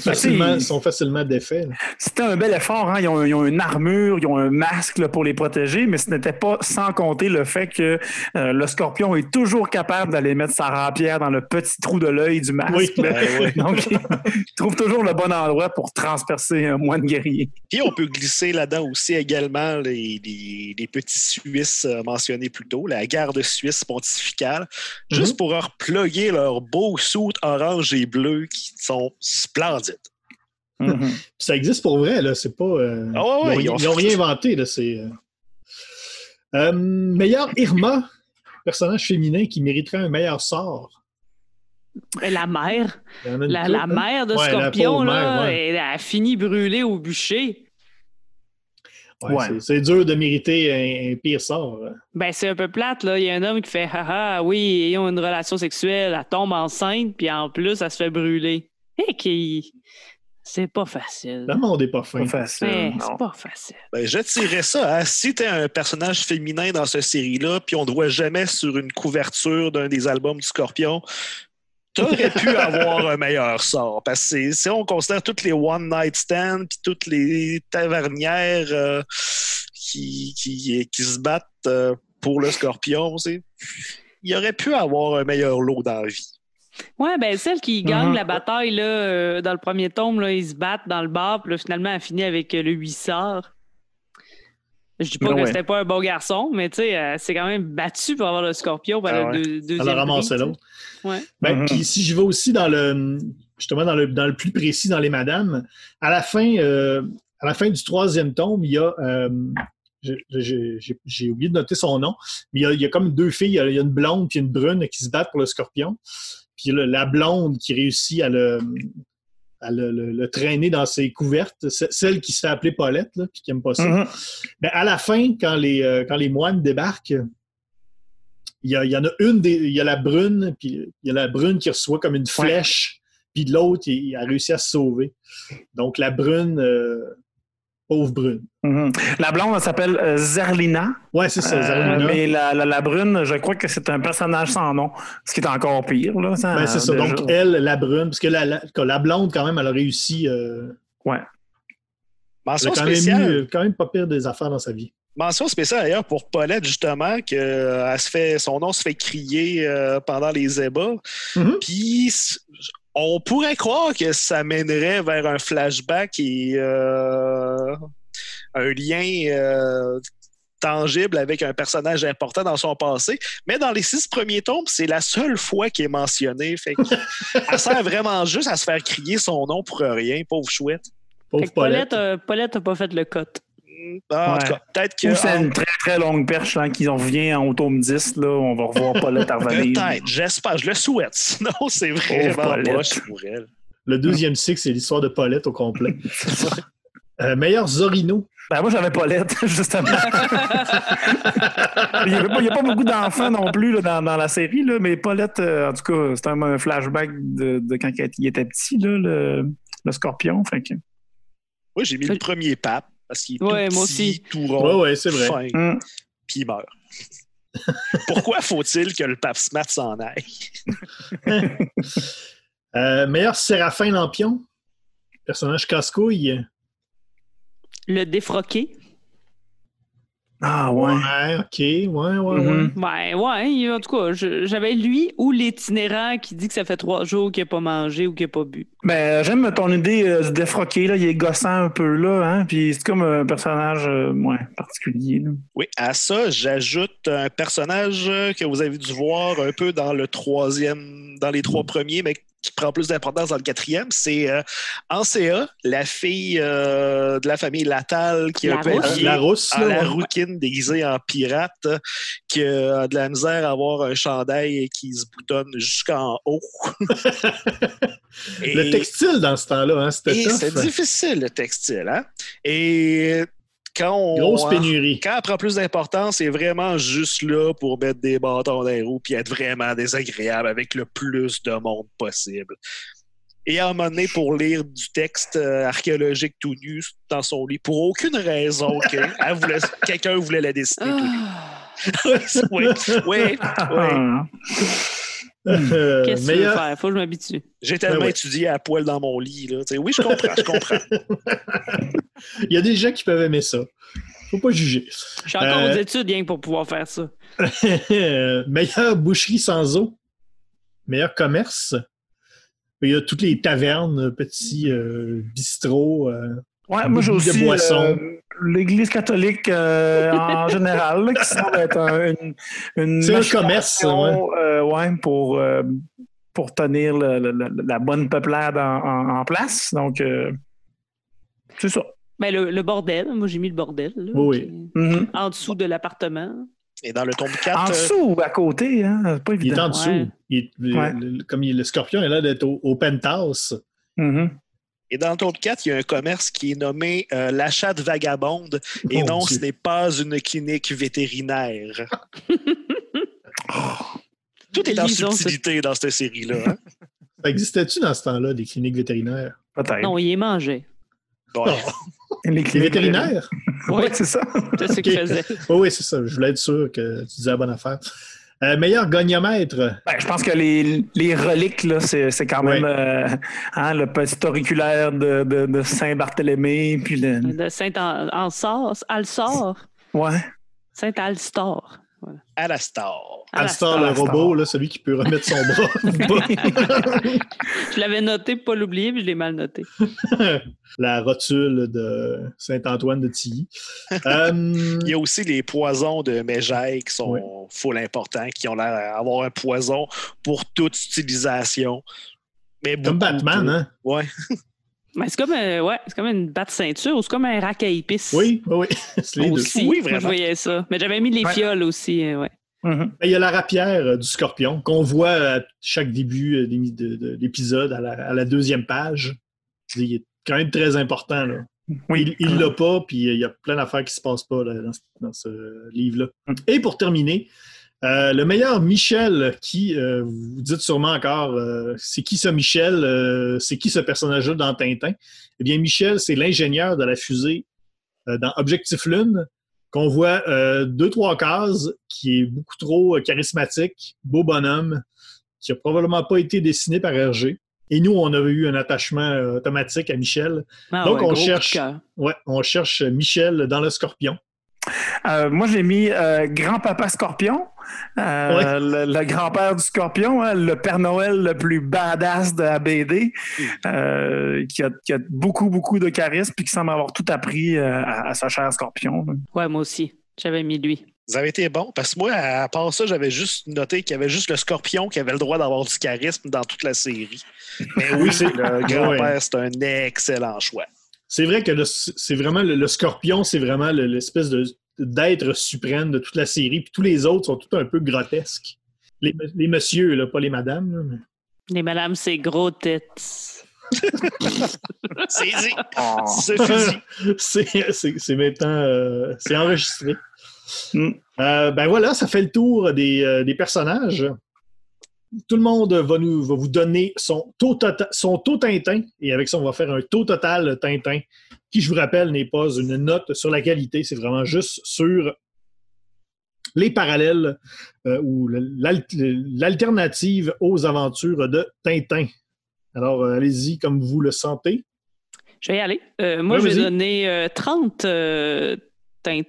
facilement, sont facilement défaits. C'était un bel effort. Hein? Ils, ont, ils ont une armure, ils ont un masque là, pour les protéger, mais ce n'était pas sans compter le fait que euh, le scorpion est toujours capable d'aller mettre sa rapière dans le petit trou de l'œil du masque. Oui. Ben ouais. Donc, il trouve toujours le bon endroit pour transpercer un moine guerrier. Puis on peut glisser là-dedans aussi également les, les- les petits Suisses euh, mentionnés plus tôt, la garde suisse pontificale, juste pour leur plugger leurs beaux soutes orange et bleu qui sont splendides. Mhm. Ça existe pour vrai, là. C'est pas. euh, Ah ouais, ouais, ils, ils ont, ont ils ont fait- rien inventé, là. C'est. euh. Euh, meilleur Irma, personnage féminin qui mériterait un meilleur sort. La mère, la, hein? mère de Ouais, Scorpion, là, mère, ouais. elle a fini brûlée au bûcher. Ouais, Ouais. c'est- C'est dur de mériter un, un pire sort. Ben, c'est un peu plate, là. Il y a un homme qui fait Haha, oui, ils ont une relation sexuelle, elle tombe enceinte, puis en plus, elle se fait brûler. Et qui. C'est pas facile. Le monde n'est pas fin. Pas facile. C'est pas facile. Ben, je dirais ça. hein. Si tu es un personnage féminin dans cette série-là, puis on ne te voit jamais sur une couverture d'un des albums du Scorpion, tu aurais pu avoir un meilleur sort. Parce que c'est- si on considère toutes les One Night Stands, puis toutes les tavernières euh, qui, qui, qui se battent euh, pour le Scorpion, c'est- il aurait pu avoir un meilleur lot dans la vie. Ouais, ben, celle qui gagne Mhm. la bataille, là, euh, dans le premier tome, là, ils se battent dans le bar, puis là, finalement, elle finit avec euh, le huissard. Je dis pas Ben que ouais. c'était pas un bon garçon, mais tu sais, elle s'est quand même battue pour avoir le scorpion Ah le ouais. deux- deuxième Elle a ramassé l'autre. Ouais. Ben, Mhm. Puis si je vais aussi dans le justement dans le, dans le plus précis dans les madames, à la fin, euh, à la fin du troisième tome, il y a euh, j'ai- j'ai j'ai- j'ai oublié de noter son nom, mais il y a, il y a comme deux filles, il y a, il y a une blonde puis une brune qui se battent pour le scorpion. Puis le- la blonde qui réussit à le, à le, le- le traîner dans ses couvertes, celle qui se fait appeler Paulette, là, puis qui aime pas ça. Mhm. Ben, à la fin, quand les, euh, quand les moines débarquent, il y, a, il y en a une, des, il y a la brune, puis il y a la brune qui reçoit comme une flèche, puis l'autre, il, il a réussi à se sauver. Donc la brune, euh, pauvre brune. Mhm. La blonde, elle s'appelle euh, Zerlina. Ouais, c'est ça, Euh, Zarlina. mais la, la- la brune, je crois que c'est un personnage sans nom, ce qui est encore pire. Là, ça, Ben, c'est ça. déjà. Donc elle, la brune, parce que la, la, blonde, quand même, elle a réussi. Euh, Ouais. elle Mention a quand même, spéciale. eu, quand même pas pire des affaires dans sa vie. Mention spéciale d'ailleurs pour Paulette, justement, que euh, elle se fait, son nom se fait crier euh, pendant les ébats. Mhm. Puis on pourrait croire que ça mènerait vers un flashback et euh, un lien euh, tangible avec un personnage important dans son passé. Mais dans les six premiers tomes, c'est la seule fois qui est mentionné. Fait que, elle sert vraiment juste à se faire crier son nom pour rien, pauvre chouette. Pauvre Fait que Paulette, Paulette. Paulette n'a pas fait le cut. Ah, En tout cas, peut-être que. Ou c'est une très très longue perche hein, qui en revient en tome 10. Là, on va revoir Paulette à revenir. Peut-être, j'espère, je le souhaite. Sinon, c'est vraiment Paulette. moche pour elle. Le deuxième cycle, c'est l'histoire de Paulette au complet. Euh, meilleur Zorino. Ben, moi, j'avais Paulette, justement. il n'y a, pas- il y a pas beaucoup d'enfants non plus là, dans, dans la série, là, mais Paulette, euh, en tout cas, c'est un, un flashback de, de quand il était petit, là, le, le scorpion. Fait que, Moi, j'ai mis le premier pape parce qu'il est Ouais, tout moi petit, tout rond, ouais, c'est vrai. fin, hum. puis il meurt. Pourquoi faut-il que le pape Smart s'en aille? Euh, meilleur Séraphin Lampion? Personnage casse-couille. Le défroqué. Ah, ouais. Ouais, ok. Ouais, ouais, ouais. Mhm. Ben ouais, il- en tout cas, je- j'avais lui ou l'itinérant qui dit que ça fait trois jours qu'il n'a pas mangé ou qu'il n'a pas bu. Ben, j'aime ton idée euh, du défroqué, là. Il est gossant un peu, là, hein. Puis c'est comme un personnage, euh, ouais, particulier, là. Oui, à ça, j'ajoute un personnage que vous avez dû voir un peu dans le troisième, dans les trois premiers, mais qui prend plus d'importance dans le quatrième. C'est euh, Ancea, la fille euh, de la famille Latal qui est La un peu rousse. habillée La rousse, à là, la ouais. rouquine déguisée en pirate, qui a de la misère à avoir un chandail qui se boutonne jusqu'en haut. Et- Le textile dans ce temps-là, hein, c'était c'est difficile, le textile. Hein? Et quand on. Grosse pénurie. Quand elle prend plus d'importance, c'est vraiment juste là pour mettre des bâtons dans les roues puis être vraiment désagréable avec le plus de monde possible. Et à un moment donné, pour lire du texte euh, archéologique tout nu dans son lit, pour aucune raison que quelqu'un voulait la dessiner tout nu. Ah, oui, oui, oui. Ah. Euh, Qu'est-ce que tu veux meilleur, faire? Faut que je m'habitue. J'ai tellement Ben ouais. étudié à poil dans mon lit. Là. Oui, je comprends, je comprends. Il y a des gens qui peuvent aimer ça. Faut pas juger. Je suis encore Euh, aux études rien que pour pouvoir faire ça. meilleure boucherie sans eau. Meilleur commerce. Il y a toutes les tavernes, petits euh, bistrots. euh, Ouais, moi j'ai aussi euh, l'Église catholique euh, en général, là, qui semble être un- une, une C'est un commerce, ouais. euh, ouais, pour, euh, pour tenir le- le- le- la bonne peuplade en, en- en place. Donc, euh, c'est ça. Ben, le, le bordel, moi j'ai mis le bordel. là, Oui, qui- Mhm. En dessous de l'appartement. Et dans le tome 4, En dessous ou à côté, hein? c'est pas Il est évident. en dessous. Ouais. Il est- le- Ouais. le- comme il- le scorpion est là d'être au, au penthouse. Mhm. Et dans le tome 4, il y a un commerce qui est nommé euh, l'achat de vagabonde. Et Mon non, Dieu. ce n'est pas une clinique vétérinaire. Tout est en subtilité dans cette série-là. hein. Ça existait-tu dans ce temps-là, des cliniques vétérinaires? Peut-être. Non, il est mangé. Ouais. Oh, Les vétérinaires? Oui, Ouais, c'est ça. c'est ce qu'il Ok. faisait? Oui, oui, c'est ça. Je voulais être sûr que tu disais la bonne affaire. Euh, meilleur goniomètre. Ben, je pense que les, les reliques, là, c'est, c'est quand même euh, hein, le petit auriculaire de, de, de Saint-Barthélemy. Puis le... De Saint-Alsor. Alsor. Ouais. Saint-Alstor. Alastor. Alstar, le robot, là, celui qui peut remettre son bras. Je l'avais noté pour pas l'oublier, puis je l'ai mal noté. la rotule de Saint-Antoine de Tilly. Euh, Il y a aussi les poisons de Mégère qui sont Ouais. full importants, qui ont l'air d'avoir un poison pour toute utilisation. Mais comme Batman, hein? Ouais. Mais c'est comme, un- ouais, c'est comme une batte ceinture ou c'est comme un rack à épices. Oui, oui, oui. C'est les deux. Aussi, Oui, vraiment. je voyais ça. Mais j'avais mis les Ouais. fioles aussi. euh, ouais. Mhm. Il y a la rapière euh, du scorpion qu'on voit à chaque début euh, de, de l'épisode, à la, à la deuxième page. Il est quand même très important. Là. Oui. Il ne l'a pas, puis il y a plein d'affaires qui ne se passent pas là, dans, ce- dans ce livre-là. Mm. Et pour terminer, euh, le meilleur Michel, qui, euh, vous dites sûrement encore, euh, c'est qui ça Michel? Euh, c'est qui ce personnage-là dans Tintin? Eh bien, Michel, c'est l'ingénieur de la fusée euh, dans Objectif Lune, qu'on voit euh, deux, trois cases, qui est beaucoup trop euh, charismatique, beau bonhomme, qui a probablement pas été dessiné par Hergé. Et nous, on avait eu un attachement automatique à Michel. Ah Donc, ouais, on cherche-. Ouais, on cherche Michel dans le Scorpion. Euh, moi, j'ai mis euh, Grand-Papa Scorpion, euh, le, le grand-père du Scorpion, hein, le Père Noël le plus badass de la BD, euh, qui, a, qui a beaucoup, beaucoup de charisme puis qui semble avoir tout appris euh, à, à sa chère Scorpion. là. Ouais, moi aussi. J'avais mis lui. Vous avez été bon, parce que moi, à part ça, j'avais juste noté qu'il y avait juste le scorpion qui avait le droit d'avoir du charisme dans toute la série. Mais oui, c'est- le grand-père, Ouais. c'est un excellent choix. C'est vrai que le- c'est vraiment le, le scorpion, c'est vraiment le- l'espèce de d'être suprême de toute la série. Puis tous les autres sont tout un peu grotesques. Les, les messieurs, là, pas les madames. là, mais- Les madames, c'est gros têtes. C'est c'est- c'est maintenant euh, c'est enregistré. Mm. Euh, ben voilà, ça fait le tour des, euh, des personnages. Tout le monde va, nous, va vous donner son taux, tota- son taux Tintin. Et avec ça, on va faire un taux total Tintin, qui, je vous rappelle, n'est pas une note sur la qualité, c'est vraiment juste sur les parallèles euh, ou l'al- l'alternative aux aventures de Tintin. Alors, euh, allez-y comme vous le sentez. Je vais y aller. Euh, moi, je vais donner euh, 30 euh, Tintins.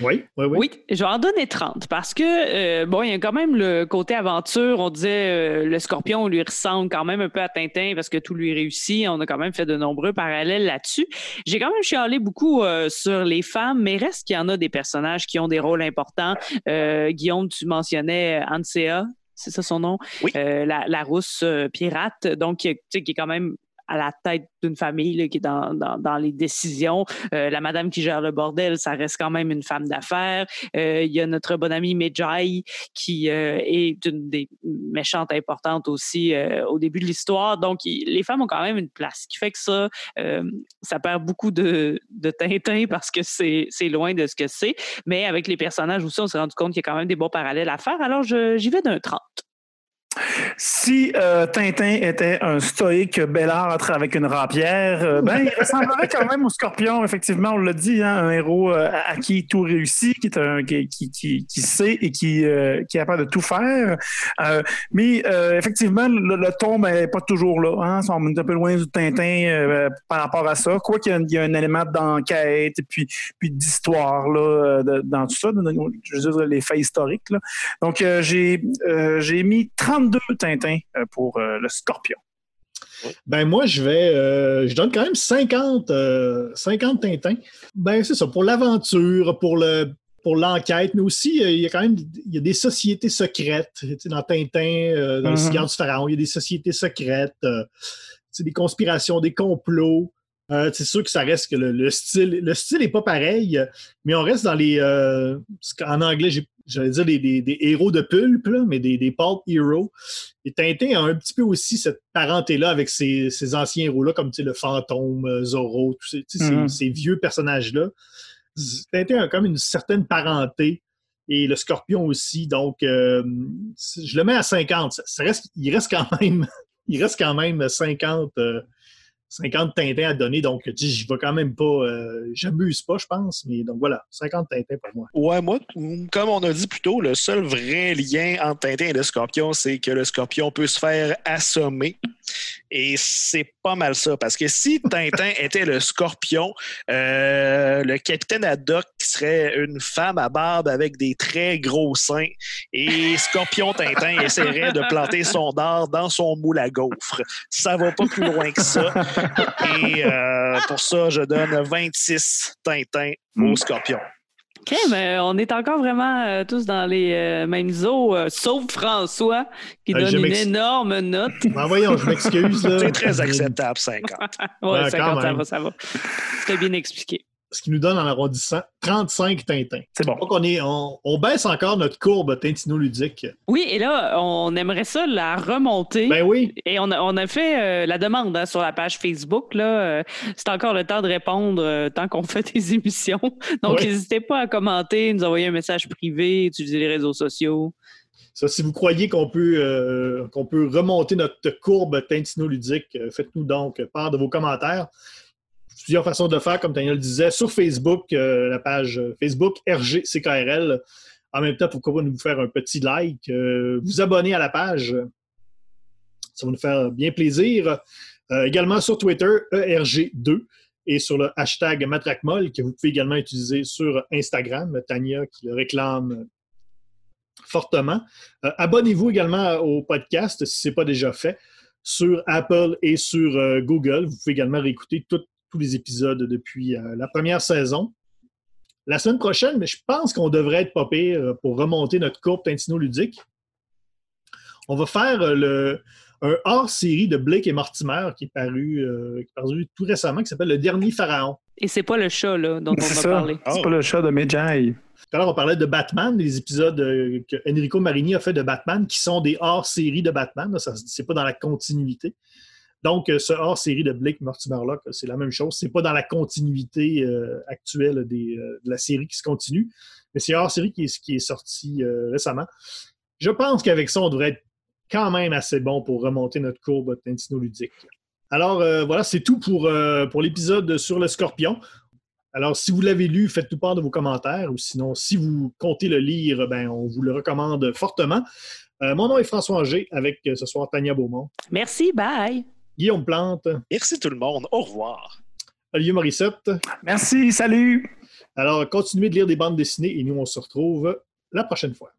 Oui, oui, oui. Oui, je vais en donner 30 parce que, euh, bon, il y a quand même le côté aventure. On disait euh, le scorpion lui ressemble quand même un peu à Tintin parce que tout lui réussit. On a quand même fait de nombreux parallèles là-dessus. J'ai quand même chialé beaucoup euh, sur les femmes, mais reste qu'il y en a des personnages qui ont des rôles importants. Guillaume, tu mentionnais Ansea, c'est ça son nom? Oui. Euh, la, la rousse euh, pirate, donc qui, tu sais, qui est quand même à la tête d'une famille là, qui est dans, dans, dans les décisions. Euh, la madame qui gère le bordel, ça reste quand même une femme d'affaires. Euh, Il y a notre bonne amie Medjay qui euh, est une des méchantes importantes aussi euh, au début de l'histoire. Donc, les femmes ont quand même une place. Ce qui fait que ça, euh, ça perd beaucoup de, de Tintin parce que c'est loin de ce que c'est. Mais avec les personnages aussi, on s'est rendu compte qu'il y a quand même des bons parallèles à faire. Alors, j'y vais d'un 30. Si euh, Tintin était un stoïque belâtre avec une rapière, euh, ben, il ressemblerait quand même au scorpion, effectivement, on l'a dit, hein, un héros euh, à qui tout réussit, qui, est un, qui, qui, qui, sait et qui, qui est capable de tout faire. Mais effectivement, le, le ton n'est pas toujours là. Hein, on est un peu loin du Tintin par rapport à ça. Quoi qu'il y a, il y a un élément d'enquête et puis, puis d'histoire là, dans tout ça, je veux dire, les faits historiques. Donc, j'ai j'ai mis 32 Tintins euh, pour euh, le Scorpion. Ben moi, je vais. euh, je donne quand même 50, euh, 50 Tintins. Ben, c'est ça, pour l'aventure, pour le. Pour l'enquête, mais aussi, euh, il y a quand même il y a des sociétés secrètes. Tu sais, dans Tintin, dans le Mhm. cigare du Pharaon, il y a des sociétés secrètes, tu sais, des conspirations, des complots. C'est sûr que ça reste que le, le style le style n'est pas pareil, mais on reste dans les. qu'en anglais, j'ai- j'allais dire des, des- des héros de pulp, là, mais des, des pulp heroes. Et Tintin a un petit peu aussi cette parenté-là avec ces, ces anciens héros-là, comme le fantôme, euh, Zorro, tous ces, sais, ces- ces vieux personnages-là. Tintin a comme une certaine parenté. Et le scorpion aussi. Donc, euh, je le mets à 50. Ça- ça reste, il reste quand même, il reste quand même 50, euh, 50 Tintins à donner. Donc, j'y vais quand même pas. euh, J'abuse pas, je pense. Mais donc voilà, 50 Tintins pour moi. Ouais, moi, comme on a dit plus tôt, le seul vrai lien entre Tintin et le scorpion, c'est que le scorpion peut se faire assommer. Et c'est pas mal ça, parce que si Tintin était le scorpion, euh, le capitaine Haddock serait une femme à barbe avec des très gros seins, et Scorpion Tintin essaierait de planter son dard dans son moule à gaufres. Ça va pas plus loin que ça. Et euh, pour ça, je donne 26 Tintins au scorpion. OK, mais on est encore vraiment euh, tous dans les euh, mêmes eaux, euh, sauf François, qui Euh, donne une énorme note. Ben voyons, je m'excuse. C'est très acceptable, 50. Ouais, Ouais, 50, quand ça va, ça va. C'était bien expliqué. Ce qui nous donne en arrondissant 35 Tintins. C'est bon. Donc, on, est, on, on baisse encore notre courbe Tintino-ludique. Oui, et là, on aimerait ça la remonter. Ben oui, Et on a, on a fait euh, la demande hein, sur la page Facebook. Là, euh, c'est encore le temps de répondre euh, tant qu'on fait des émissions. Donc, Oui. n'hésitez pas à commenter, nous envoyer un message privé, utiliser les réseaux sociaux. ça, si vous croyez qu'on peut, euh, qu'on peut remonter notre courbe Tintino-ludique, euh, faites-nous donc part de vos commentaires. Plusieurs façons de faire, comme Daniel le disait, sur Facebook, euh, la page euh, Facebook RGCKRL. En même temps, pourquoi pas nous faire un petit like, euh, vous abonner à la page. Ça va nous faire bien plaisir. Également sur Twitter, ERG2. et sur le hashtag MatraqueMolle que vous pouvez également utiliser sur Instagram. Tania qui le réclame fortement. Abonnez-vous également au podcast si ce n'est pas déjà fait sur Apple et sur Google. Vous pouvez également réécouter tous les épisodes depuis euh, la première saison. La semaine prochaine, mais je pense qu'on devrait être popé pour remonter notre courbe Tintino ludique. On va faire le, un hors-série de Blake et Mortimer qui est paru, tout récemment, qui s'appelle Le Dernier Pharaon. Et c'est pas le chat là, dont on va parler. C'est pas le chat de Medjay. Tout à l'heure, on parlait de Batman, les épisodes euh, que Enrico Marini a fait de Batman, qui sont des hors-séries de Batman. Ce n'est pas dans la continuité. Donc, euh, ce hors-série de Blake Mortimer c'est la même chose. C'est pas dans la continuité euh, actuelle de la série qui se continue, mais c'est hors-série qui est, qui sorti récemment. Je pense qu'avec ça, on devrait être quand même assez bon pour remonter notre courbe Tintino ludique. Alors, voilà, c'est tout pour, l'épisode sur le scorpion. Alors, si vous l'avez lu, faites-nous part de vos commentaires, ou sinon, si vous comptez le lire, ben, on vous le recommande fortement. Euh, mon nom est François Angers, avec euh, ce soir Tania Beaumont. Merci, bye. Guillaume Plante. Merci tout le monde. Au revoir. Olivier Morissette. Merci, salut. Alors, continuez de lire des bandes dessinées et nous, on se retrouve la prochaine fois.